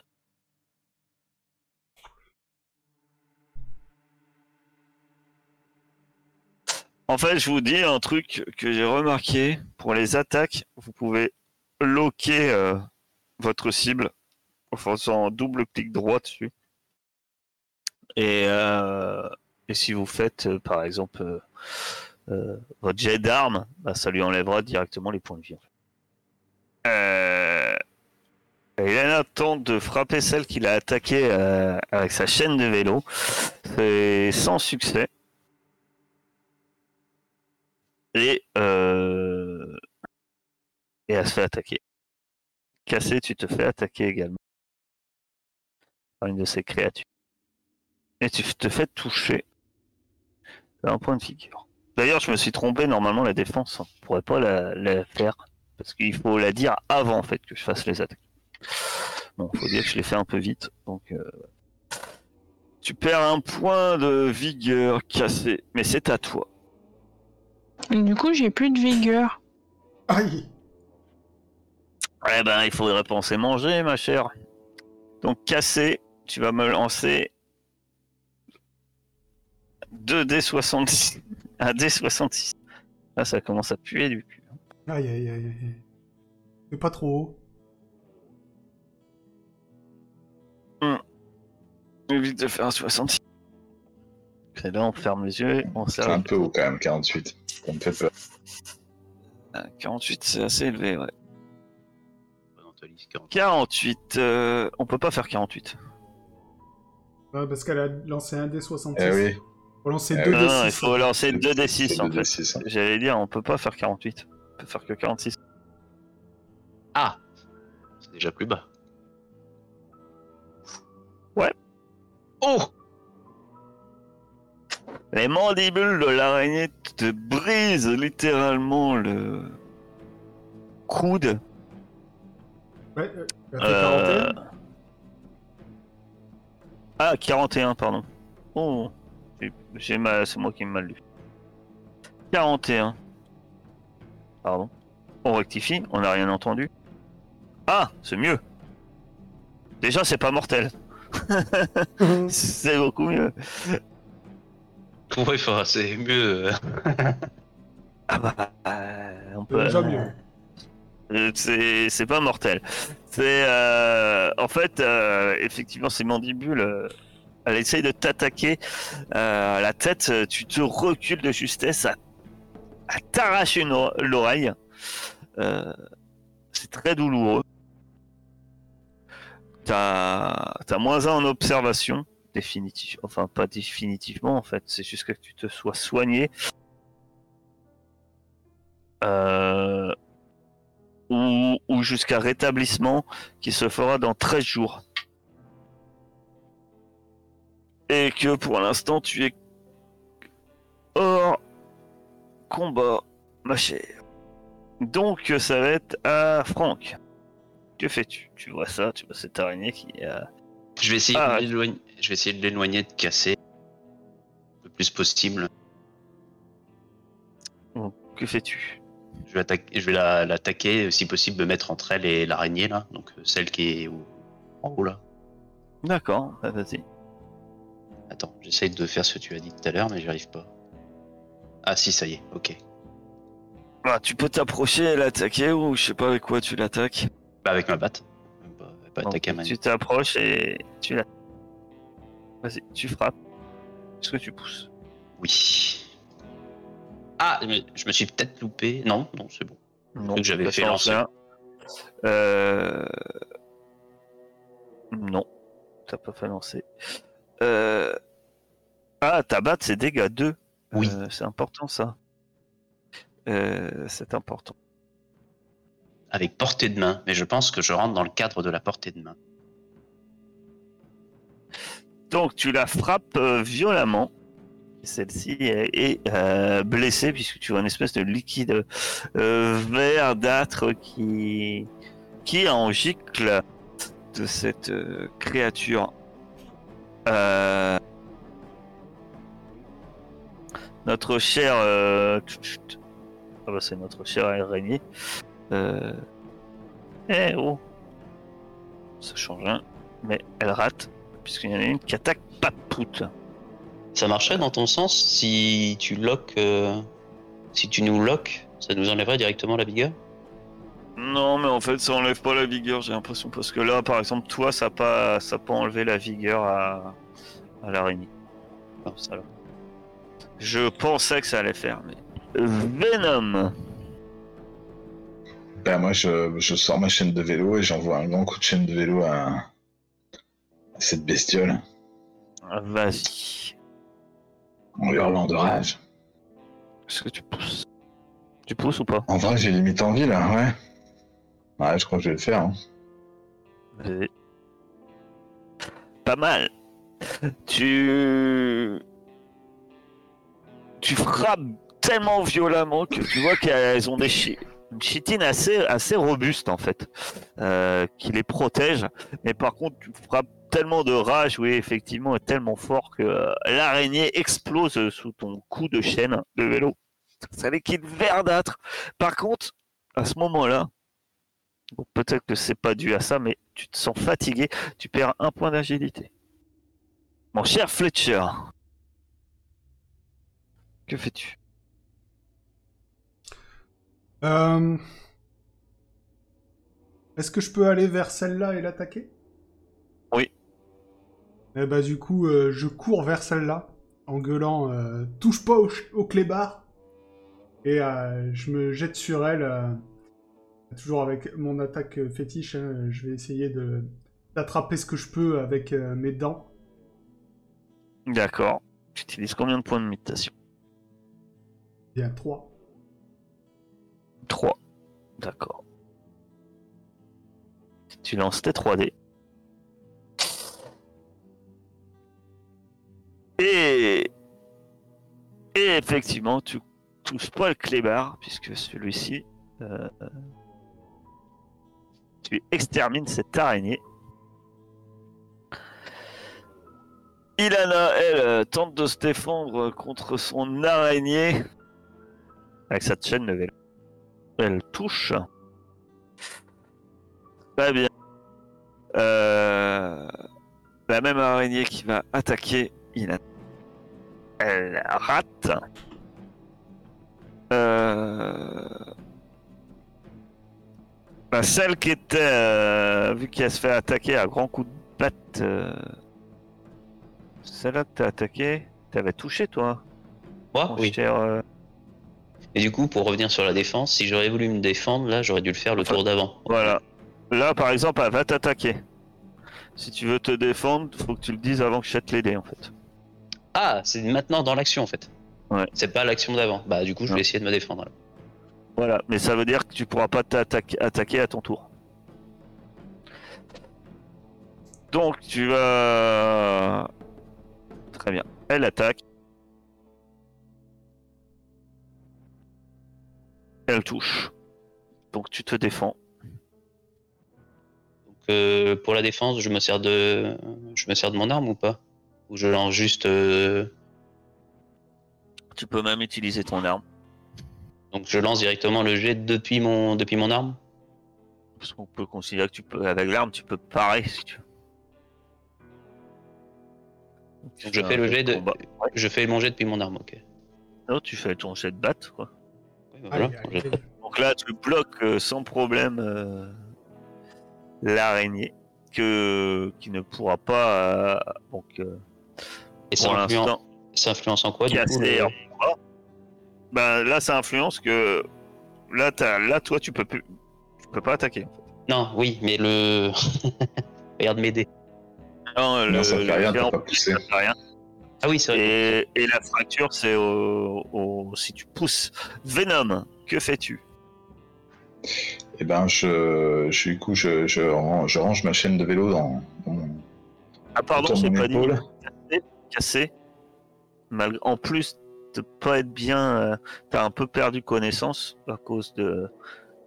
En fait, je vous dis un truc que j'ai remarqué. Pour les attaques, vous pouvez loquer euh, votre cible en faisant double clic droit dessus. Et, euh, et si vous faites, euh, par exemple, euh, euh, votre jet d'arme, bah, ça lui enlèvera directement les points de vie. en fait. Euh, tente de frapper celle qu'il a attaquée avec sa chaîne de vélo. C'est sans succès. Et, euh, et elle se fait attaquer. Cassé, tu te fais attaquer également par une de ces créatures. Et tu te fais toucher d'un point de figure. D'ailleurs, je me suis trompé, normalement la défense, on pourrait pas la, la faire. Parce qu'il faut la dire avant en fait que je fasse les attaques. Bon, faut dire que je l'ai fait un peu vite. Donc euh, tu perds un point de vigueur cassé, mais c'est à toi. Du coup, j'ai plus de vigueur. Aïe Eh ben, il faudrait penser manger, ma chère. Donc, cassé, tu vas me lancer 2D66. Un D66. Là, ça commence à puer du cul. Aïe aïe aïe aïe. C'est pas trop haut. Évite de faire un 66. Et là, on ferme les yeux, on C'est un peu haut quand même, 48. Ça me fait peur. Ah, 48, c'est assez élevé, ouais. Antolis, 40. 48, euh, on peut pas faire 48. Ouais, parce qu'elle a lancé un D66. Eh oui, Faut lancer Eh deux oui. Non, D6. il faut lancer 2 d c'est 6 en fait. 2d6, hein. J'allais dire, on peut pas faire 48. On peut faire que 46. Ah C'est déjà plus bas. Ouais. Oh Les mandibules de l'araignée te brisent littéralement le coude. Ouais, euh, elle fait Euh, 41. Ah, 41, pardon. Oh, j'ai- j'ai mal, c'est moi qui me mal lu. 41. Pardon. On rectifie, on n'a rien entendu. Ah, c'est mieux. Déjà, c'est pas mortel. c'est beaucoup mieux. Ouais, enfin, c'est mieux. Ah bah, euh, on C'est peut. déjà mieux. Euh, C'est c'est pas mortel. C'est euh, en fait euh, effectivement ces mandibules. Elle essaye de t'attaquer euh, à la tête. euh, Tu te recules de justesse à, t'arracher l'oreille. Euh, c'est très douloureux. T'as as moins un en observation définitif. Enfin pas définitivement en fait. C'est juste que tu te sois soigné. Euh, ou, ou jusqu'à rétablissement qui se fera dans 13 jours. Et que pour l'instant tu es hors combat, ma chère. Donc ça va être à Franck. Que fais-tu? Tu vois ça, tu vois cette araignée qui a... Je vais essayer Ah, de l'éloigner. Je vais essayer de l'éloigner, de casser le plus possible. Que fais-tu? Je vais, attaquer, je vais la- l'attaquer, si possible, me mettre entre elle et l'araignée là, donc euh, celle qui est au- en haut là. D'accord, bah, vas-y. Attends, j'essaye de faire ce que tu as dit tout à l'heure, mais j'y arrive pas. Ah si, ça y est, ok. Bah, tu peux t'approcher et l'attaquer ou je sais pas avec quoi tu l'attaques. Bah avec ma batte. Même Pas, pas Donc, attaquer à ma tu t'approches et tu la. Vas-y, tu frappes. Est-ce que tu pousses? Oui. Ah, mais je me suis peut-être loupé. Non, non, c'est bon. Non, que j'avais fait lancer. un. Euh... Non, t'as pas fait lancer. Euh... Ah, ta batte, c'est dégâts 2. Oui. Euh, c'est important ça. Euh, c'est important. Avec portée de main, mais je pense que je rentre dans le cadre de la portée de main. Donc tu la frappes violemment. Celle-ci est, est, blessée puisque tu vois une espèce de liquide verdâtre qui qui en gicle de cette créature. Euh, notre cher euh, ah bah, c'est notre cher araignée. Euh, eh oh, ça change rien, mais elle rate puisqu'il y en a une qui attaque Papout. Ça marcherait dans ton sens si tu euh, si tu nous lock, ça nous enlèverait directement la vigueur Non, mais en fait, ça enlève pas la vigueur, j'ai l'impression, parce que là, par exemple, toi, ça pas, ça pas enlevé la vigueur à, à l'araignée. Ça là. Je pensais que ça allait faire, mais Venom. Ben, moi, je, je sors ma chaîne de vélo et j'envoie un grand coup de chaîne de vélo à, à cette bestiole Vas-y. en hurlant de rage. Est-ce que tu pousses? Tu pousses ou pas? En vrai, j'ai limite envie là, ouais. Ouais, je crois que je vais le faire. hein. Pas mal. Tu. Tu frappes tellement violemment que tu vois qu'elles ont des chi- une chitine assez, assez robuste en fait, euh, qui les protège. Mais par contre, tu frappes tellement de rage, oui, effectivement, et tellement fort que euh, l'araignée explose sous ton coup de chaîne de vélo. C'est liquide verdâtre. Par contre, à ce moment-là, Bon, peut-être que c'est pas dû à ça, mais tu te sens fatigué, tu perds un point d'agilité. Mon cher Fletcher, que fais-tu? Euh, Est-ce que je peux aller vers celle-là et l'attaquer? Oui. Eh bah du coup, euh, je cours vers celle-là en gueulant euh, touche pas au, au clébard et je me jette sur elle toujours avec mon attaque euh, fétiche hein, je vais essayer de d'attraper ce que je peux avec euh, mes dents D'accord. Tu utilises combien de points de mutation? Il y a 3 3. D'accord. Tu lances tes 3D. Et... Et effectivement, tu touches pas le clébard, puisque celui-ci... euh, Tu extermines cette araignée. Ilana, elle, euh, tente de se défendre contre son araignée. Avec sa chaîne levée. Elle touche. Très bien. Euh, La même araignée qui va attaquer Ilana. Elle rate. Euh... bah, celle qui était, euh, vu qu'elle se fait attaquer à grands coups de patte, euh, celle-là que t'as attaqué, t'avais touché toi Moi, oui. cher, euh, Et du coup, pour revenir sur la défense, si j'aurais voulu me défendre, là, j'aurais dû le faire le tour d'avant. Voilà. Là, par exemple, elle va t'attaquer. Si tu veux te défendre, faut que tu le dises avant que je jette les dés, en fait. Ah, c'est maintenant dans l'action en fait. Ouais. C'est pas l'action d'avant. Bah, du coup, je Non. vais essayer de me défendre. alors. Voilà, mais ça veut dire que tu pourras pas t'attaquer attaquer à ton tour. Donc tu vas... Très bien. Elle attaque. Elle touche. Donc tu te défends. Donc, euh, pour la défense, je me sers de, je me sers de mon arme ou pas? Ou je lance juste. euh, Tu peux même utiliser ton arme. Donc, je lance directement le jet depuis mon, depuis mon arme. Parce qu'on peut considérer que tu peux, avec l'arme, tu peux parer si tu veux. Donc, je fais le jet de, combat. Je fais mon jet depuis mon arme. Ok. Non, tu fais ton jet de batte, quoi. Oui, bah, voilà. Donc là, tu bloques euh, sans problème euh, l'araignée que qui ne pourra pas euh, donc euh, Et ça pour influence, l'instant ça influence en quoi du coup casser le- Ben là, ça influence que là, t'as- là, toi, tu peux plus, tu peux pas attaquer. Non, oui, mais le. Regarde mes dés. Non, Non, ça fait rien, pas poussé. ça fait rien. Ah oui, c'est vrai. Et, et la fracture, c'est au, au- si tu pousses Venom. Que fais-tu? Eh ben, je, je, du coup, je, je, ran- je range ma chaîne de vélo dans, dans mon, Ah pardon, mon pas dit cassé. Malgré, en plus de pas être bien, euh, t'as un peu perdu connaissance à cause de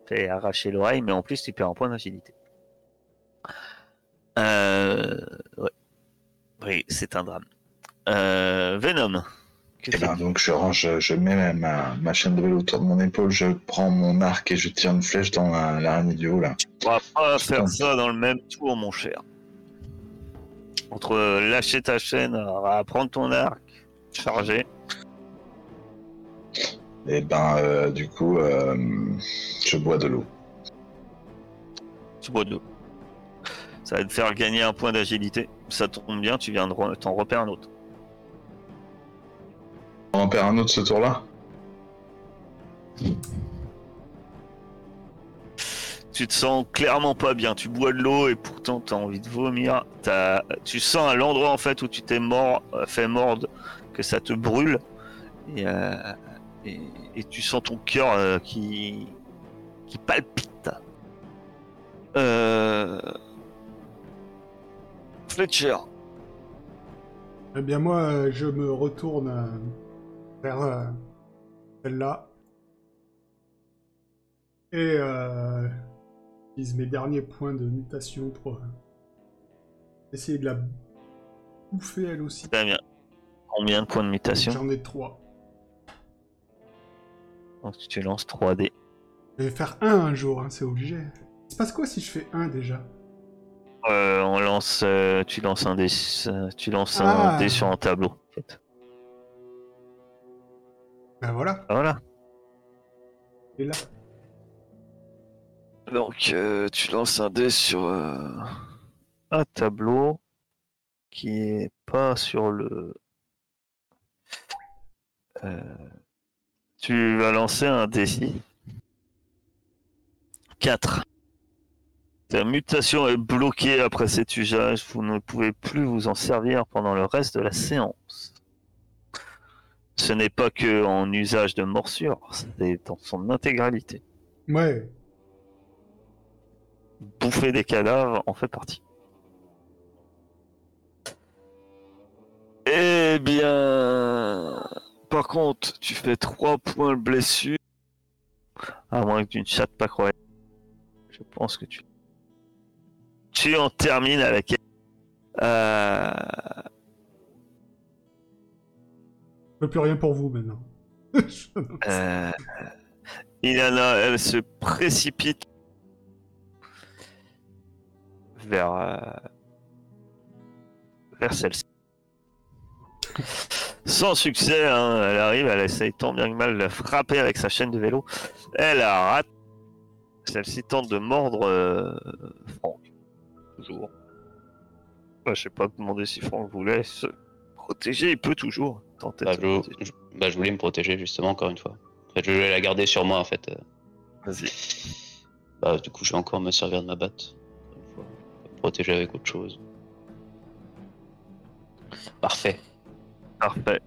t'as arraché l'oreille, mais en plus tu perds un point d'agilité. Euh, ouais. Oui, c'est un drame. Euh, Venom. Eh ben, donc, je range, je mets ma, ma chaîne de vélo autour de mon épaule, je prends mon arc et je tire une flèche dans la- l'araignée du haut, là. On va pas je faire ça dans le même tour, mon cher. Entre lâcher ta chaîne, prendre ton arc, charger. Et ben, euh, du coup, euh, je bois de l'eau. tu bois de l'eau. Ça va te faire gagner un point d'agilité. Ça tombe bien, tu viens de re- t'en repères un autre. On en perd un autre ce tour-là? Tu te sens clairement pas bien. Tu bois de l'eau et pourtant t'as envie de vomir. Tu sens à l'endroit en fait où tu t'es mort, euh, fait mordre, que ça te brûle. Et, euh, et, et tu sens ton cœur euh, qui, qui palpite. Euh... Fletcher. Eh bien moi, je me retourne vers celle-là. Et euh, j'utilise mes derniers points de mutation pour essayer de la bouffer elle aussi. Très bien. Combien de points de mutation? J'en ai trois. Donc tu lances 3D. Je vais faire un un jour, hein, c'est obligé. Il se passe quoi si je fais un déjà? Euh, on lance, euh, tu lances un dé, euh, tu lances Ah. un dé sur un tableau. En fait. Ben voilà, Voilà. et là? Donc euh, tu lances un dé sur un tableau qui est pas sur le tu vas lancer un défi. 4. Ta mutation est bloquée après cet usage. Vous ne pouvez plus vous en servir pendant le reste de la séance. Ce n'est pas que en usage de morsure, c'est dans son intégralité. Ouais. Bouffer des cadavres en fait partie. Eh bien, par contre, tu fais 3 points de blessure. À moins que tu ne chattes pas croyable. Je pense que tu. Tu en termines avec. Euh... Je peux plus rien pour vous maintenant. Euh, Ilana, elle se précipite vers, euh, vers celle-ci. Sans succès, hein, elle arrive, elle essaye tant bien que mal de la frapper avec sa chaîne de vélo. Elle la rate. Celle-ci tente de mordre euh, Franck. Toujours. Bah, je sais pas demander si Franck voulait se protéger. Il peut toujours tenter Bah, de se je, protéger. je- bah, je voulais me protéger justement encore une fois. En fait, je voulais la garder sur moi en fait. euh. Vas-y. Bah, du coup, je vais encore me servir de ma batte. une fois. Protéger avec autre chose. Parfait. Parfait.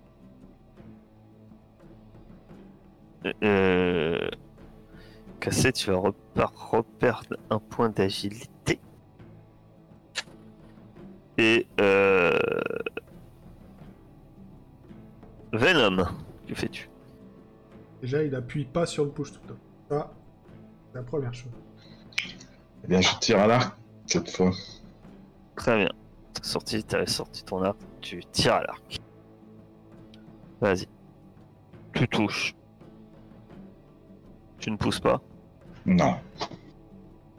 Euh... Cassé, tu vas reperdre un point d'agilité. Et euh... Venom, que fais-tu? Déjà, il appuie pas sur le push to talk. Ça, c'est la première chose. Eh bien, je tire à l'arc cette fois. Très bien. T'as sorti, t'avais sorti ton arc, tu tires à l'arc. Vas-y. Tu touches. Tu ne pousses pas. Non.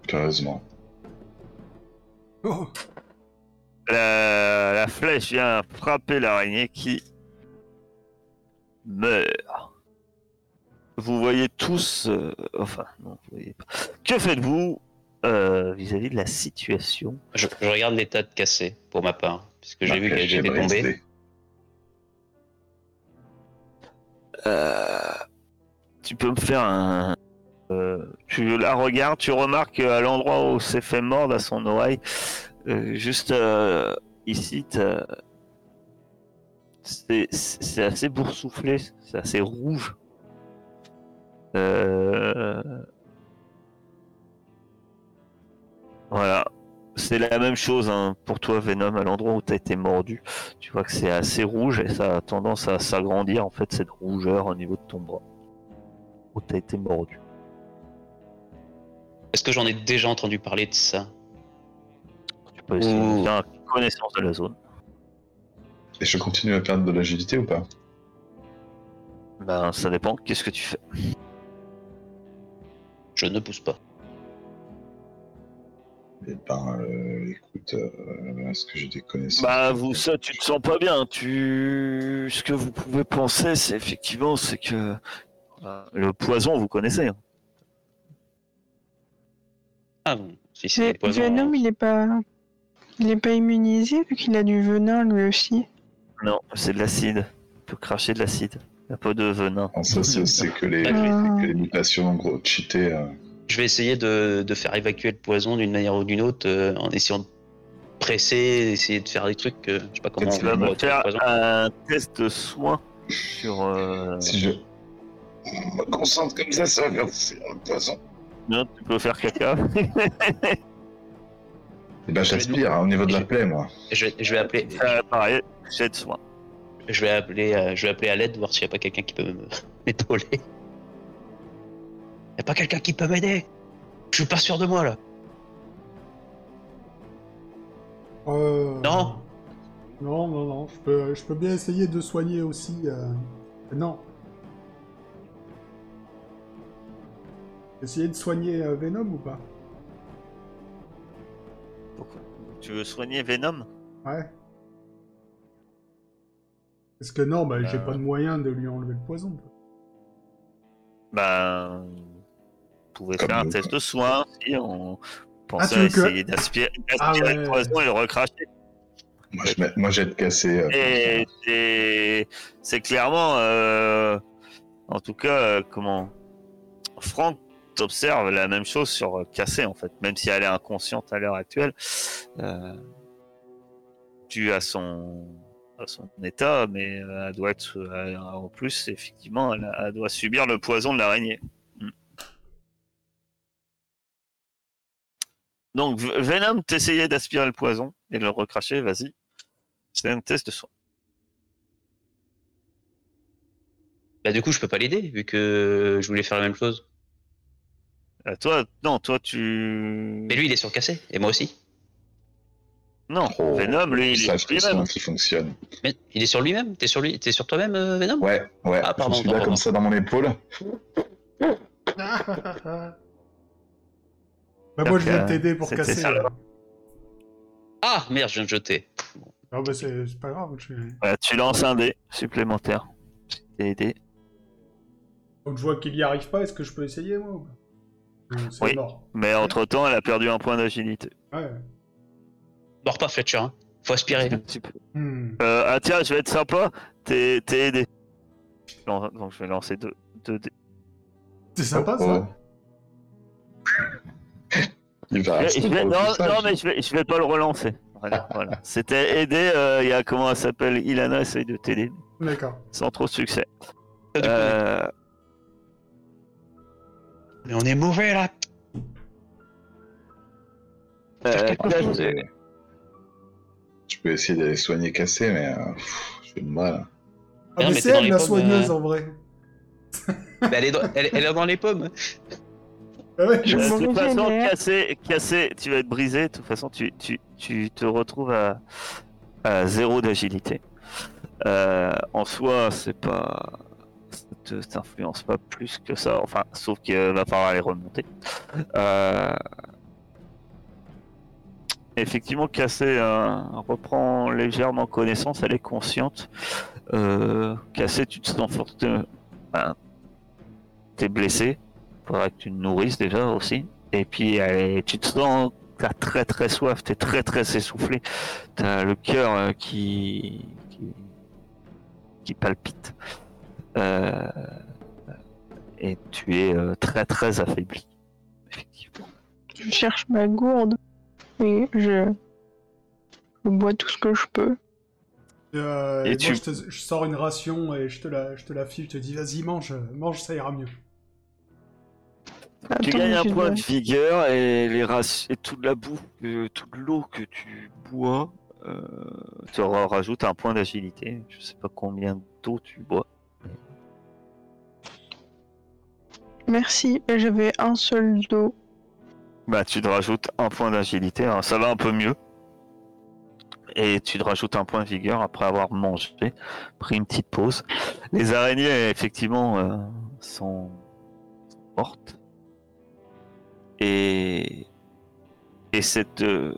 Curieusement. Oh, La, la flèche vient frapper l'araignée qui meurt. Vous voyez tous, euh, enfin, non, vous voyez pas. Que faites-vous euh, vis-à-vis de la situation? Je, je regarde l'état de cassé pour ma part. Puisque j'ai vu Marquage qu'elle était tombée. Tu peux me faire un. euh, tu la regardes, tu remarques à l'endroit où s'est fait mordre à son oreille, euh, juste euh, ici, c'est assez boursouflé, c'est assez rouge. Euh, Voilà. C'est la même chose hein, pour toi, Venom, à l'endroit où tu as été mordu. Tu vois que c'est assez rouge et ça a tendance à s'agrandir, en fait, cette rougeur au niveau de ton bras. Où tu as été mordu. Est-ce que j'en ai déjà entendu parler de ça? Tu peux essayer de faire connaissance de la zone. Et je continue à perdre de l'agilité ou pas? Ben, ça dépend. Qu'est-ce que tu fais? Je ne pousse pas. Eh ben, euh, écoute, euh, est-ce que j'ai des connaissances? Bah, vous, ça, tu te sens pas bien. Tu, ce que vous pouvez penser, c'est effectivement, c'est que euh, le poison, vous connaissez. hein. Ah bon Si c'est Mais des poisons. Venom, il est pas. Il est pas immunisé vu qu'il a du venin lui aussi. Non, c'est de l'acide. Il peut cracher de l'acide. Il n'y a pas de venin. Non, ça, c'est c'est que les, Ah. que les mutations, en gros, cheatées. euh, Je vais essayer de, de faire évacuer le poison d'une manière ou d'une autre euh, en essayant de presser, essayer de faire des trucs. je sais pas comment. tu vas on me faire un test de soin sur. euh, Si je me concentre comme ça, ça va faire le poison. Non, tu peux faire caca. Eh ben, j'aspire hein, au niveau de la plaie, moi. Je, vais- je vais appeler. Euh, pareil, jet de soin. Je vais appeler. euh, je vais appeler à l'aide voir s'il n'y a pas quelqu'un qui peut me- m'épauler. Y a pas quelqu'un qui peut m'aider Je suis pas sûr de moi là. Euh, Non. Non, non, non. Je peux, je peux bien essayer de soigner aussi. euh, Non. Essayer de soigner euh, Venom ou pas? Pourquoi? Tu veux soigner Venom? Ouais. Parce que non, bah, j'ai Euh. pas de moyen de lui enlever le poison. Ben. Comme faire un test de soin si on Ah, pensait à que- essayer d'aspirer Ah d'aspirer ouais. le poison et le recracher. Moi, je moi, j'ai de casser. euh, Et c'est- clairement, euh, en tout cas, euh, comment Franck t'observe la même chose sur euh, Cassé en fait, même si elle est inconsciente à l'heure actuelle, euh, dû à son à son état, mais euh, elle doit être euh, en plus effectivement, elle, elle doit subir le poison de l'araignée. Donc Venom, t'essayais d'aspirer le poison et de le recracher, vas-y. C'est un test de soin. Bah, du coup, je peux pas l'aider, vu que je voulais faire la même chose. Euh, toi, non, toi tu. Mais lui, il est surcassé, et moi aussi. Non, Oh, Venom, lui, il est que lui-même. qui fonctionne. Mais il est sur lui-même? T'es sur lui T'es sur toi-même, euh, Venom? Ouais, ouais. Ah, pardon, je suis là pardon. comme ça dans mon épaule. bah moi je viens de t'aider pour casser. ça, là. Ah, merde, je viens de jeter. Ah bah c'est pas grave. je- Ouais, tu lances un dé supplémentaire. Je t'ai aidé. Donc je vois qu'il y arrive pas, est-ce que je peux essayer moi Oui. mort. Mais entre temps, elle a perdu un point d'agilité. Ouais. Mors pas, Fletcher. Hein. Faut aspirer. Hmm. Euh, ah tiens, je vais être sympa. T'es t'es aidé. Non, Donc je vais lancer deux, deux dés. C'est sympa Oh, ça. oh. Il va Je- je vais- non, mais je vais, je vais pas le relancer. Voilà, voilà. C'était aider. euh, Il y a comment elle s'appelle Ilana essaye de t'aider D'accord. sans trop de succès. Euh, Mais on est mauvais là. euh, chose. Je peux essayer d'aller soigner cassé, mais euh, j'ai du mal. Ah non, mais mais c'est elle la pommes, soigneuse euh. en vrai. Mais elle, est dans, elle, elle est dans les pommes. Ah ouais, Je de toute façon, cassé, cassé, tu vas être brisé. De toute façon, tu, tu, tu te retrouves à, à zéro d'agilité. Euh, en soi, c'est pas. Ça t'influence pas plus que ça. Enfin, sauf qu'il va falloir les remonter. Euh, Effectivement, Cassé reprend légèrement connaissance. Elle est consciente. Euh, Cassé, tu te sens fort. Enfin, T'es blessé. Faudra que tu te nourrisses déjà aussi. Et puis, euh, tu te sens, t'as très très soif, t'es très très essoufflé. T'as le cœur euh, qui, qui, qui palpite. Euh, et tu es euh, très très affaibli. Effectivement. Je cherche ma gourde et je... je bois tout ce que je peux. Euh, Et et moi, tu- je, te- je sors une ration et je te la, je te la file, je te dis vas-y mange, mange ça ira mieux. Tu Attends, gagnes un point de vigueur et, les rac- et toute la boue, euh, toute l'eau que tu bois euh, te ra- rajoute un point d'agilité. Je sais pas combien d'eau tu bois. Merci, j'avais un seul dos. Bah, tu te rajoutes un point d'agilité, hein, ça va un peu mieux. Et tu te rajoutes un point de vigueur après avoir mangé, pris une petite pause. Les araignées, effectivement, euh, sont mortes. Et, et cette, euh,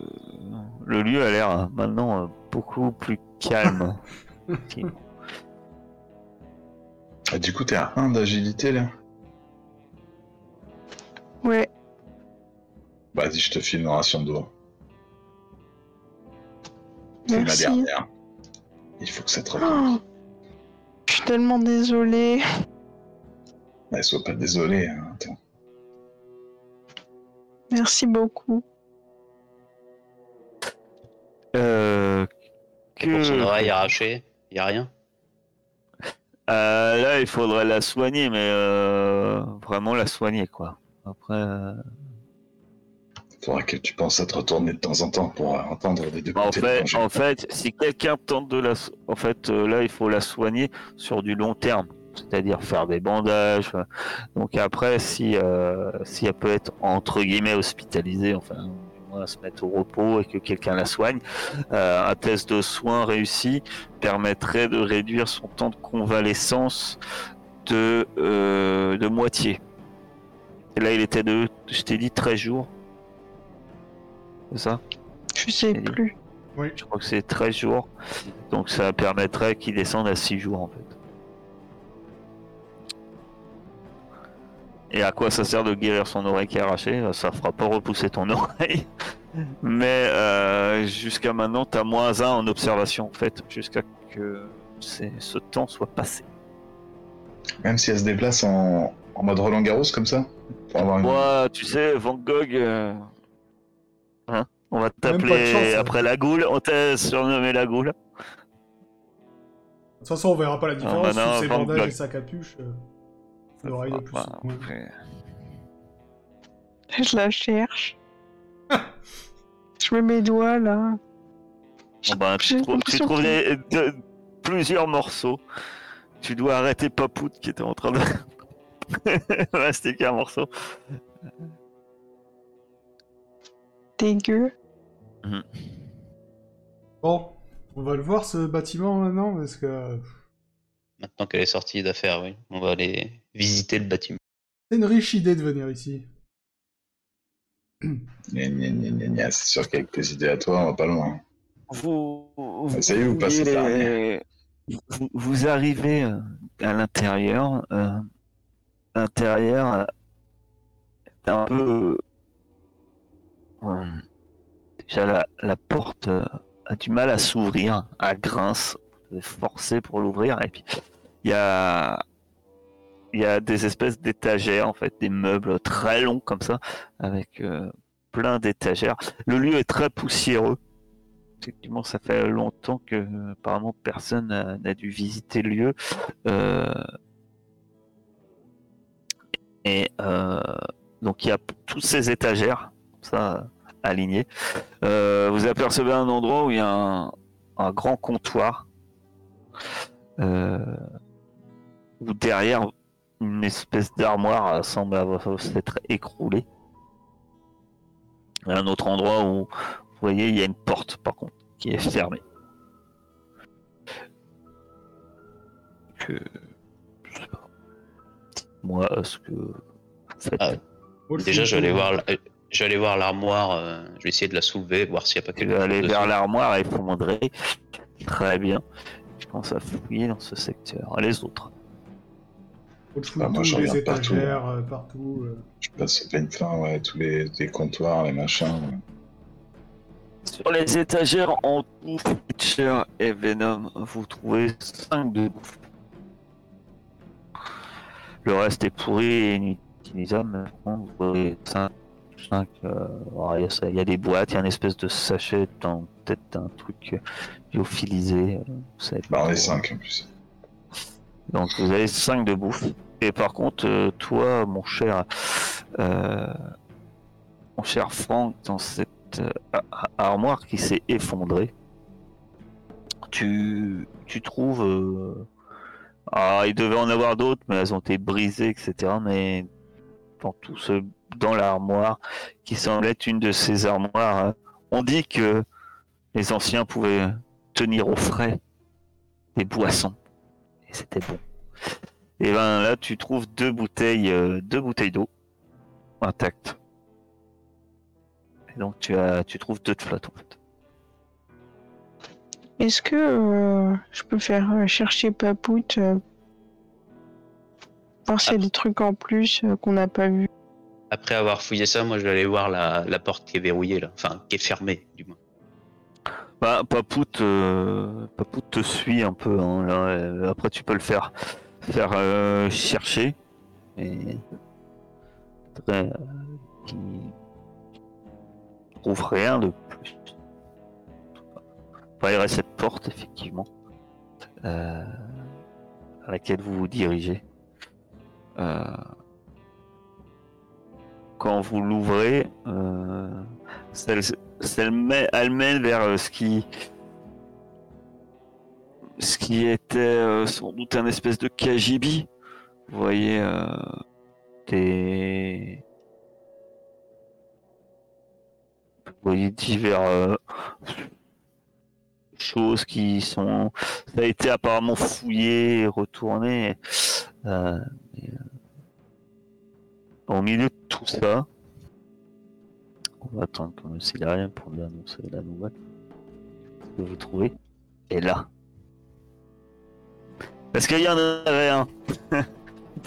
le lieu a l'air maintenant euh, beaucoup plus calme. effectivement. Ah, du coup, t'es à 1 d'agilité là? Ouais, Vas-y, je te file une ration d'eau. C'est ma merci. dernière. Il faut que ça te revienne. Oh, je suis tellement désolée. Mais sois pas désolé. hein, Attends. Merci beaucoup. Euh, Et pour son que- oreille arrachée, y a rien? Euh, là, il faudrait la soigner, mais euh, vraiment la soigner, quoi. Après, euh, Faudra que tu penses à te retourner de temps en temps pour entendre les deux en côtés. du fait, en fait, si quelqu'un tente de la, so- en fait, euh, là, il faut la soigner sur du long terme, c'est-à-dire faire des bandages. euh. Donc après, si, euh, si elle peut être entre guillemets hospitalisée, enfin, du moins se mettre au repos et que quelqu'un la soigne, euh, un test de soins réussi permettrait de réduire son temps de convalescence de, euh, de moitié. Et là, il était de, je t'ai dit 13 jours. C'est ça? Je sais plus. Je crois que c'est 13 jours. Donc ça permettrait qu'il descende à 6 jours en fait. Et à quoi ça sert de guérir son oreille qui est arrachée Ça fera pas repousser ton oreille. Mais euh, jusqu'à maintenant, t'as moins 1 en observation en fait. Jusqu'à que ce temps soit passé. Même si elle se déplace en, en mode Roland Garros comme ça Pour avoir une... Moi, tu sais, Van Gogh, euh, hein, on va t'appeler hein. après la goule, on t'a surnommé la goule. De toute façon, on verra pas la différence bah non, sous ses Van bandages Gogh. et sa capuche. euh, L'oreille est plus souple, ouais. après, Je la cherche. je mets mes doigts là. bon, bah, tu J'ai trouves, tu de- plusieurs morceaux. Tu dois arrêter Papout qui était en train de mastiquer un morceau. Dégueu. Bon, on va le voir ce bâtiment maintenant parce que Maintenant qu'elle est sortie d'affaires, oui. On va aller visiter le bâtiment. c'est une riche idée de venir ici. C'est sûr qu'avec tes idées à toi, on va pas loin. Vous, vous, Ça y est, vous passez voyez par les- vous, vous arrivez euh, à l'intérieur. euh, l'intérieur euh, est un peu. euh, déjà, la, la porte euh, a du mal à s'ouvrir, à grince. Vous forcé pour l'ouvrir. Et puis, il y a. Y a des espèces d'étagères, en fait, des meubles très longs comme ça, avec euh, plein d'étagères. Le lieu est très poussiéreux. Effectivement, ça fait longtemps que apparemment personne n'a dû visiter le lieu. Euh, Et euh, donc il y a toutes ces étagères, ça alignées. Vous apercevez un endroit où il y a un grand comptoir. Euh, où derrière une espèce d'armoire euh, semble avoir s'être écroulée. Un autre endroit où vous voyez, il y a une porte, par contre, qui est fermée. Que... Je sais pas. Moi, ce que vous faites. Ah, Déjà, je vais aller voir, la- euh, je vais aller voir l'armoire. euh, je vais essayer de la soulever, voir s'il n'y a pas quelque chose aller dessus. vers l'armoire et fondrer. Très bien. Je pense à fouiller dans ce secteur. Les autres. Je fouille Ah, moi, je tous les regarde partout. étagères, euh, partout. euh. Je passe au peine fin, ouais, tous les, les comptoirs, les machins. ouais. Sur les étagères en tout, Fletcher et Venom, vous trouvez 5 de bouffe. Le reste est pourri et inutilisable, mais vous voyez 5. Il y a des boîtes, il y a une espèce de sachet dans peut-être un truc euh, lyophilisé. euh, est trop. 5 en plus. Donc vous avez 5 de bouffe. Et par contre, euh, toi, mon cher, euh, mon cher Franck, dans cette euh, armoire qui s'est effondrée, tu, tu trouves. euh, ah, il devait en avoir d'autres, mais elles ont été brisées, etc. Mais dans tout ce, dans l'armoire, qui semble être une de ces armoires, hein, on dit que les anciens pouvaient tenir au frais des boissons. Et c'était bon. Et ben là, tu trouves deux bouteilles, euh, deux bouteilles d'eau intactes. Et donc tu as, tu trouves deux de flotte en fait. Est-ce que euh, je peux faire euh, chercher Papout euh, Voir s'il y a des trucs en plus euh, qu'on n'a pas vu. Après avoir fouillé ça, moi, je vais aller voir la, la porte qui est verrouillée, là. Enfin, qui est fermée, du moins. Bah, Papout, euh, Papout te suit un peu. hein, là, euh, après, tu peux le faire, faire euh, chercher. Et très, euh, qui trouve rien de plus. Reste cette porte effectivement euh, à laquelle vous vous dirigez. Euh, quand vous l'ouvrez, euh, elle mène vers euh, ce qui ce qui était euh, sans doute un espèce de KGB. Vous voyez euh, des vous voyez divers choses qui sont ça a été apparemment fouillé et retourné euh, au milieu de tout ça on va attendre n'y a rien pour lui annoncer la nouvelle. Que vous trouvez? Est là. Parce qu'il y en avait un.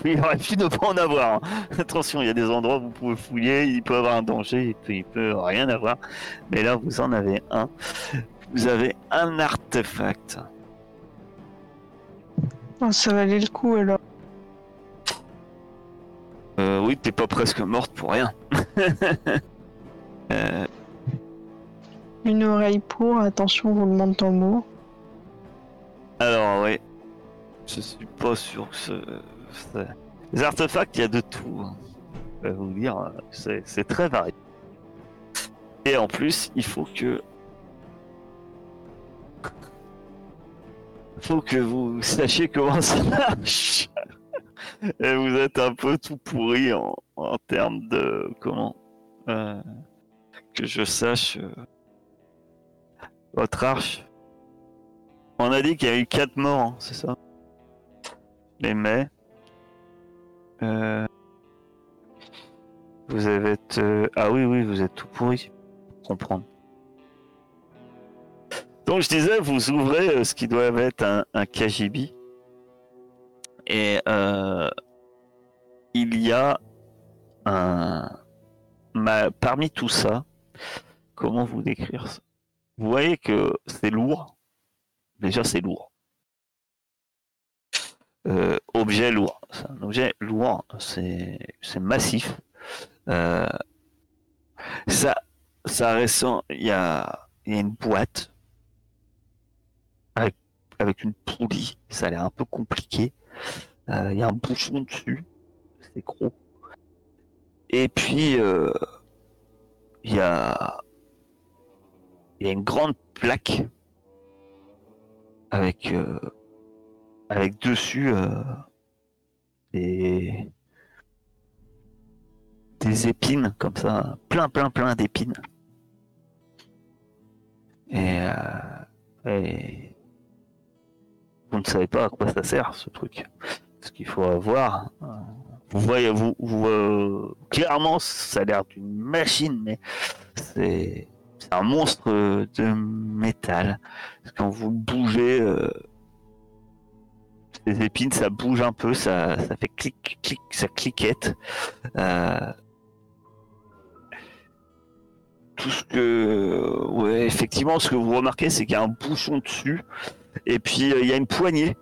Il aurait pu ne pas en avoir attention il y a des endroits où vous pouvez fouiller il peut y avoir un danger il peut rien avoir. Mais là vous en avez un. Vous avez un artefact. Ça valait le coup alors. Euh, oui, t'es pas presque morte pour rien. Euh, Une oreille pour, attention, on demande ton mot. alors, oui. Je suis pas sûr que ce... Les artefacts, il y a de tout. hein. Je vais vous dire, euh, c'est c'est très varié. Et en plus, il faut que... faut que vous sachiez comment ça marche. Et vous êtes un peu tout pourri en, termes de... Comment euh, Que je sache... euh, votre arche. On a dit qu'il y a eu 4 morts, hein, c'est ça? Les mets. Euh, Vous avez... Ah oui, oui, vous êtes tout pourri. Comprendre. Donc je disais, vous ouvrez ce qui doit être un, un KGB. Et euh, il y a un... ma- Parmi tout ça, comment vous décrire ça? Vous voyez que c'est lourd? Déjà, c'est lourd. Euh, objet lourd. C'est un objet lourd. C'est massif. Euh, ça, ça ressent. Il y a, il y a une boîte avec, avec une poulie. Ça a l'air un peu compliqué. Euh, il y a un bouchon dessus. C'est gros. Et puis, euh, il y a, il y a une grande plaque avec euh, dessus des des épines comme ça, plein plein plein d'épines. Et, euh, et vous ne savez pas à quoi ça sert ce truc. Ce qu'il faut avoir. euh, Vous voyez, vous, vous, clairement, ça a l'air d'une machine, mais c'est un monstre de métal. Quand vous bougez, euh, ces épines, ça bouge un peu, ça, ça fait clic, clic, ça cliquette. Euh, tout ce que, ouais, effectivement, ce que vous remarquez, c'est qu'il y a un bouchon dessus, et puis euh, il y a une poignée.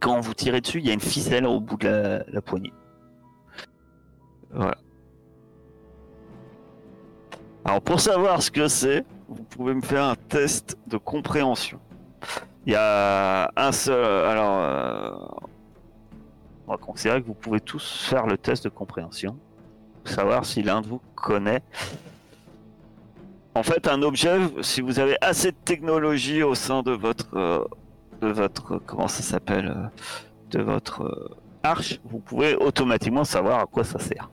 Quand vous tirez dessus, il y a une ficelle au bout de la, poignée. Voilà. Alors pour savoir ce que c'est, vous pouvez me faire un test de compréhension. Il y a un seul. Alors, euh, on va considérer que vous pouvez tous faire le test de compréhension. Pour savoir si l'un de vous connaît. En fait, un objet, si vous avez assez de technologie au sein de votre, euh, de votre, comment ça s'appelle, euh, de votre euh, arche, vous pouvez automatiquement savoir à quoi ça sert.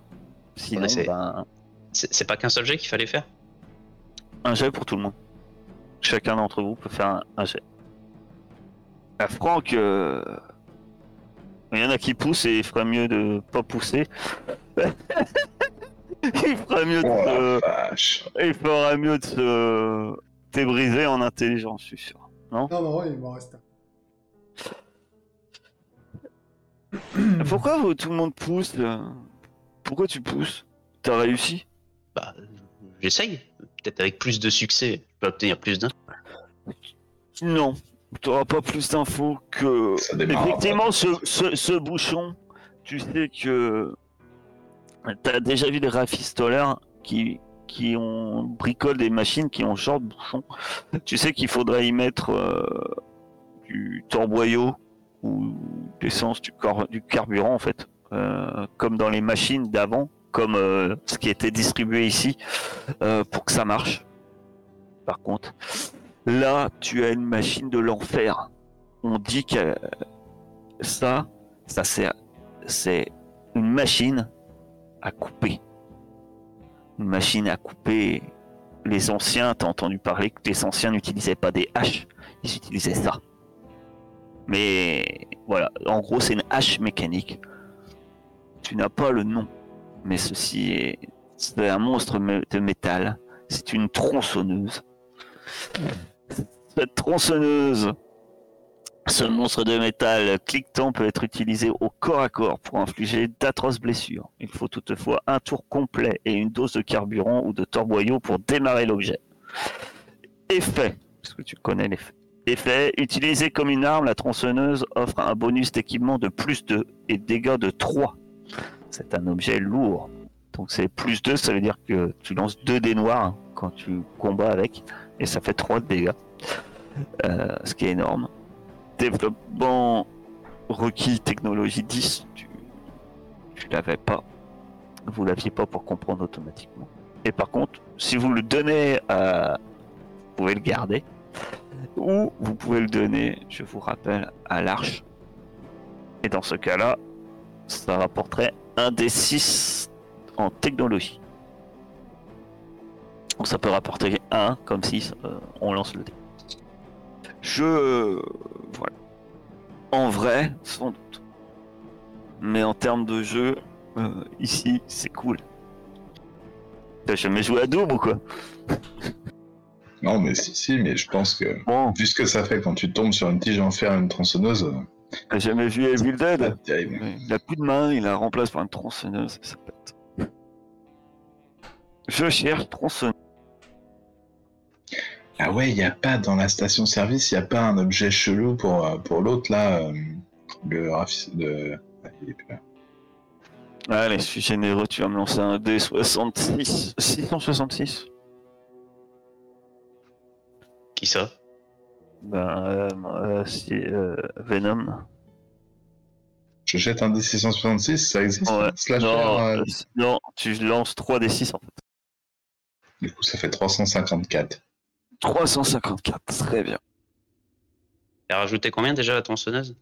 Sinon, c'est- ben, C'est pas qu'un seul jet qu'il fallait faire? Un jet pour tout le monde. Chacun d'entre vous peut faire un, un jet. À Franck, il y en a qui poussent et il ferait mieux de pas pousser. il ferait mieux de Oh se- il ferait mieux de se débriser en intelligence, je suis sûr. Non, non, il m'en reste un. Pourquoi vous- tout le monde pousse euh Pourquoi tu pousses? T'as réussi? Bah, j'essaye. Peut-être avec plus de succès, je peux obtenir plus d'un. Non, t'auras pas plus d'infos que. Effectivement, ce, ce, ce bouchon, tu sais que. T'as déjà vu des rafistoleurs qui, qui ont bricole des machines qui ont genre de bouchon. Tu sais qu'il faudrait y mettre euh, du torboyau ou l'essence du, du carburant en fait, euh, comme dans les machines d'avant, comme euh, ce qui était distribué ici, euh, pour que ça marche. Par contre, là, tu as une machine de l'enfer. On dit que ça, ça c'est une machine à couper. Une machine à couper. Les anciens, t'as entendu parler que les anciens n'utilisaient pas des haches, ils utilisaient ça. Mais voilà, en gros, c'est une hache mécanique. Tu n'as pas le nom, mais ceci est, c'est un monstre de métal. C'est une tronçonneuse. Cette tronçonneuse, ce monstre de métal cliquetant peut être utilisé au corps à corps pour infliger d'atroces blessures. Il faut toutefois un tour complet et une dose de carburant ou de torboyau pour démarrer l'objet. Effet, parce que tu connais l'effet? Effet, utilisée comme une arme, la tronçonneuse offre un bonus d'équipement de plus 2 et dégâts de 3. C'est un objet lourd. Donc c'est plus 2, ça veut dire que tu lances 2 dés noirs hein, quand tu combats avec, et ça fait 3 de dégâts. Euh, ce qui est énorme. Développement requis technologie 10, tu, l'avais pas. Vous l'aviez pas pour comprendre automatiquement. Et par contre, si vous le donnez à... Vous pouvez le garder. Ou vous pouvez le donner, je vous rappelle, à l'arche. Et dans ce cas-là, ça rapporterait un des 6 en technologie. Ça peut rapporter 1 comme 6, on lance le dé. Je... euh, voilà. En vrai, sans doute. Mais en termes de jeu, euh, ici, c'est cool. T'as jamais joué à Doom ou quoi? Non, mais si, si, mais je pense que Bon, vu ce que ça fait quand tu tombes sur une tige en fer, une tronçonneuse, euh, t'as jamais vu Evil Dead? Il a plus de main, il la remplace par une tronçonneuse, ça pète. Je cherche tronçonneuse. Ah ouais, il n'y a pas dans la station-service, il n'y a pas un objet chelou pour, euh, pour l'autre là, euh, le raffi- le- ah, il est plus là. Allez, je suis généreux, tu vas me lancer un D66. 666 Qui ça? Ben, euh, euh, si, euh, Venom. Je jette un D666, ça existe Ouais. un slasher, Non, euh, non, tu lances 3D6 en fait. Du coup, ça fait 354. 354, très bien. A rajouté combien déjà la tronçonneuse?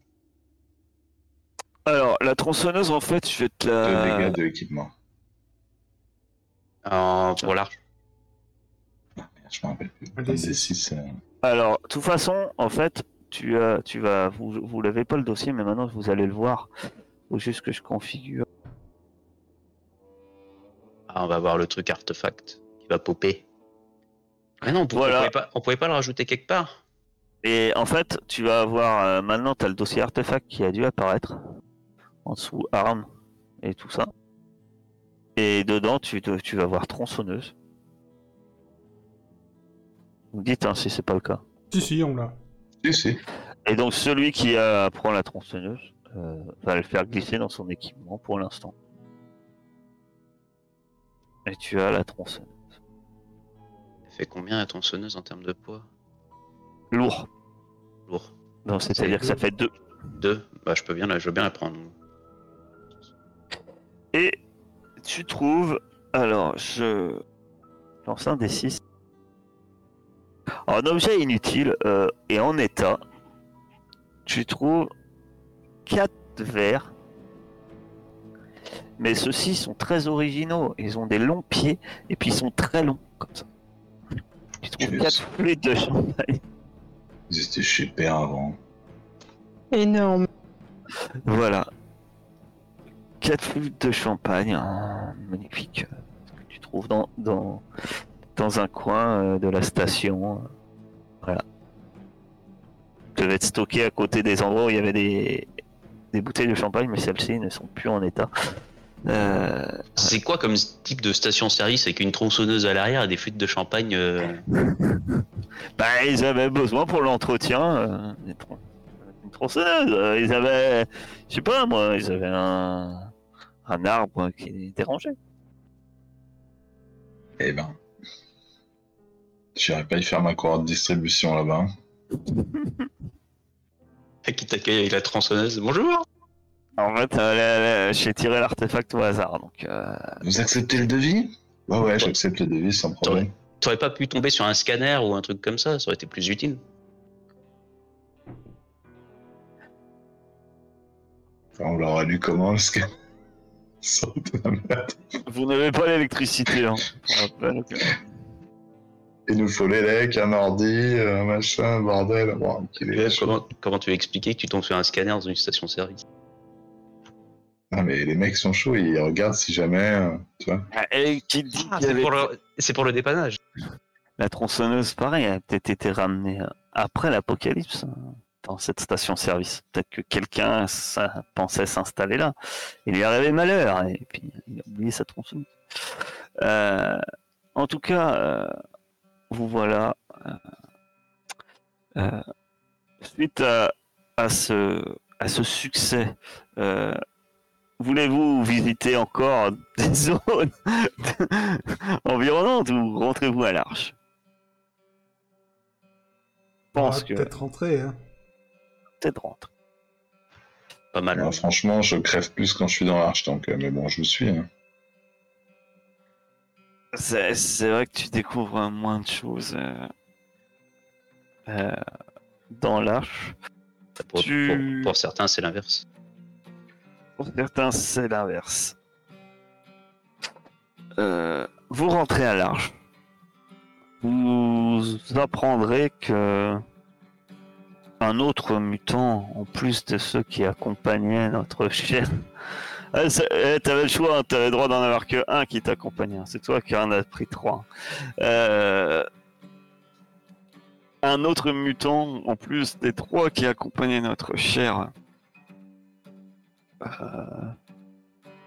Alors, la tronçonneuse, en fait, je vais te Deux la. dégâts de l'équipement. En- Pour l'arche Je me rappelle plus. Un Un D6. D6. euh, Alors, de toute façon, en fait, tu, as, tu vas. Vous, vous l'avez pas le dossier, mais maintenant vous allez le voir. Faut juste que je configure. Ah, on va voir le truc artefact qui va popper. Mais non, on pouvait, Voilà. on pouvait pas, on pouvait pas le rajouter quelque part. Et en fait, tu vas avoir. euh, maintenant, tu as le dossier artefact qui a dû apparaître. En dessous, armes et tout ça. Et dedans, tu, te- tu vas voir tronçonneuse. Vous me dites hein, si c'est pas le cas. Si, si, on l'a. Si, si. Et donc celui qui euh, prend la tronçonneuse euh, va le faire glisser dans son équipement pour l'instant. Et tu as la tronçonneuse. Fait combien la tronçonneuse en termes de poids? Lourd. Lourd. Non, c'est-à-dire que ça fait deux. Deux? Bah, je peux bien, la- je veux bien la prendre. Et tu trouves. Alors, je lance un des 6. Un objet inutile euh, et en état. Tu trouves 4 verres. Mais ceux-ci sont très originaux. Ils ont des longs pieds et puis ils sont très longs comme ça. Tu trouves Cheers. 4 flûtes de champagne. Ils étaient super avant. Énorme. Voilà. 4 flûtes de champagne. hein, magnifique. Que tu trouves dans, dans, dans un coin euh, de la station. euh, Voilà. Devaient être stockées à côté des endroits où il y avait des, des bouteilles de champagne, mais celles-ci ne sont plus en état. Euh, C'est quoi comme type de station-service avec une tronçonneuse à l'arrière et des fuites de champagne euh, bah, ils avaient besoin pour l'entretien euh, une tronçonneuse. Euh, Ils avaient, je sais pas moi, ils avaient un, un arbre qui les dérangeait. Eh ben. J'irai pas y faire ma courroie de distribution là-bas. qui t'accueille avec la tronçonneuse Bonjour En fait, euh, j'ai tiré l'artefact au hasard, donc euh, Vous acceptez le devis? Ouais, ouais, j'accepte le devis sans problème. T'aurais pas pu tomber sur un scanner ou un truc comme ça, ça aurait été plus utile. Enfin, on l'aura lu comment, la merde. vous n'avez pas l'électricité. Hein. Il nous faut les lecs, un ordi, un machin, un bordel. Bon. Comment, comment tu veux expliquer que tu tombes sur un scanner dans une station-service? Ah, mais les mecs sont chauds, ils regardent si jamais. euh, tu vois. Ah, et qui dit Ah, qu'il y c'est avait- pour, le... c'est pour le dépannage. La tronçonneuse, pareil, a peut-être été ramenée euh, après l'apocalypse hein, dans cette station-service. Peut-être que quelqu'un ça, pensait s'installer là. Il lui est arrivé malheur et puis il a oublié sa tronçonneuse. Euh, en tout cas, euh, vous voilà euh, euh, suite à, à, ce, à ce succès, euh, voulez-vous visiter encore des zones environnantes ou rentrez-vous à l'arche? Pense que peut-être rentrer. Hein. peut-être rentrer. Pas mal. Alors, franchement, je crève plus quand je suis dans l'arche, donc, euh, mais bon, je vous suis. hein. C'est c'est vrai que tu découvres moins de choses euh, euh, dans l'arche. Pour, tu- pour- pour certains, c'est l'inverse. Pour certains, c'est l'inverse. Euh, vous rentrez à l'arche. Vous apprendrez que un autre mutant, en plus de ceux qui accompagnaient notre cher. Ah, eh, T'avais le choix, t'avais le droit d'en avoir que un qui t'accompagnait. C'est toi qui en as pris trois. Euh, Un autre mutant, en plus des trois qui accompagnaient notre cher.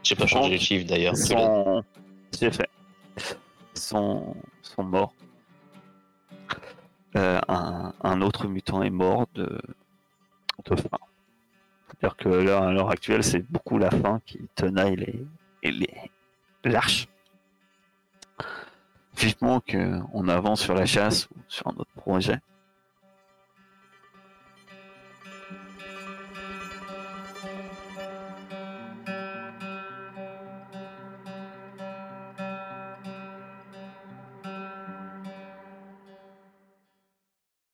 J'ai pas changé les chiffres d'ailleurs. sont... C'est fait. Sont, sont morts. Euh, un, un autre mutant est mort de, de faim. C'est-à-dire que là, à l'heure actuelle, c'est beaucoup la faim qui tenaille les, les l'arche. Vivement qu'on avance sur la chasse ou sur un autre projet.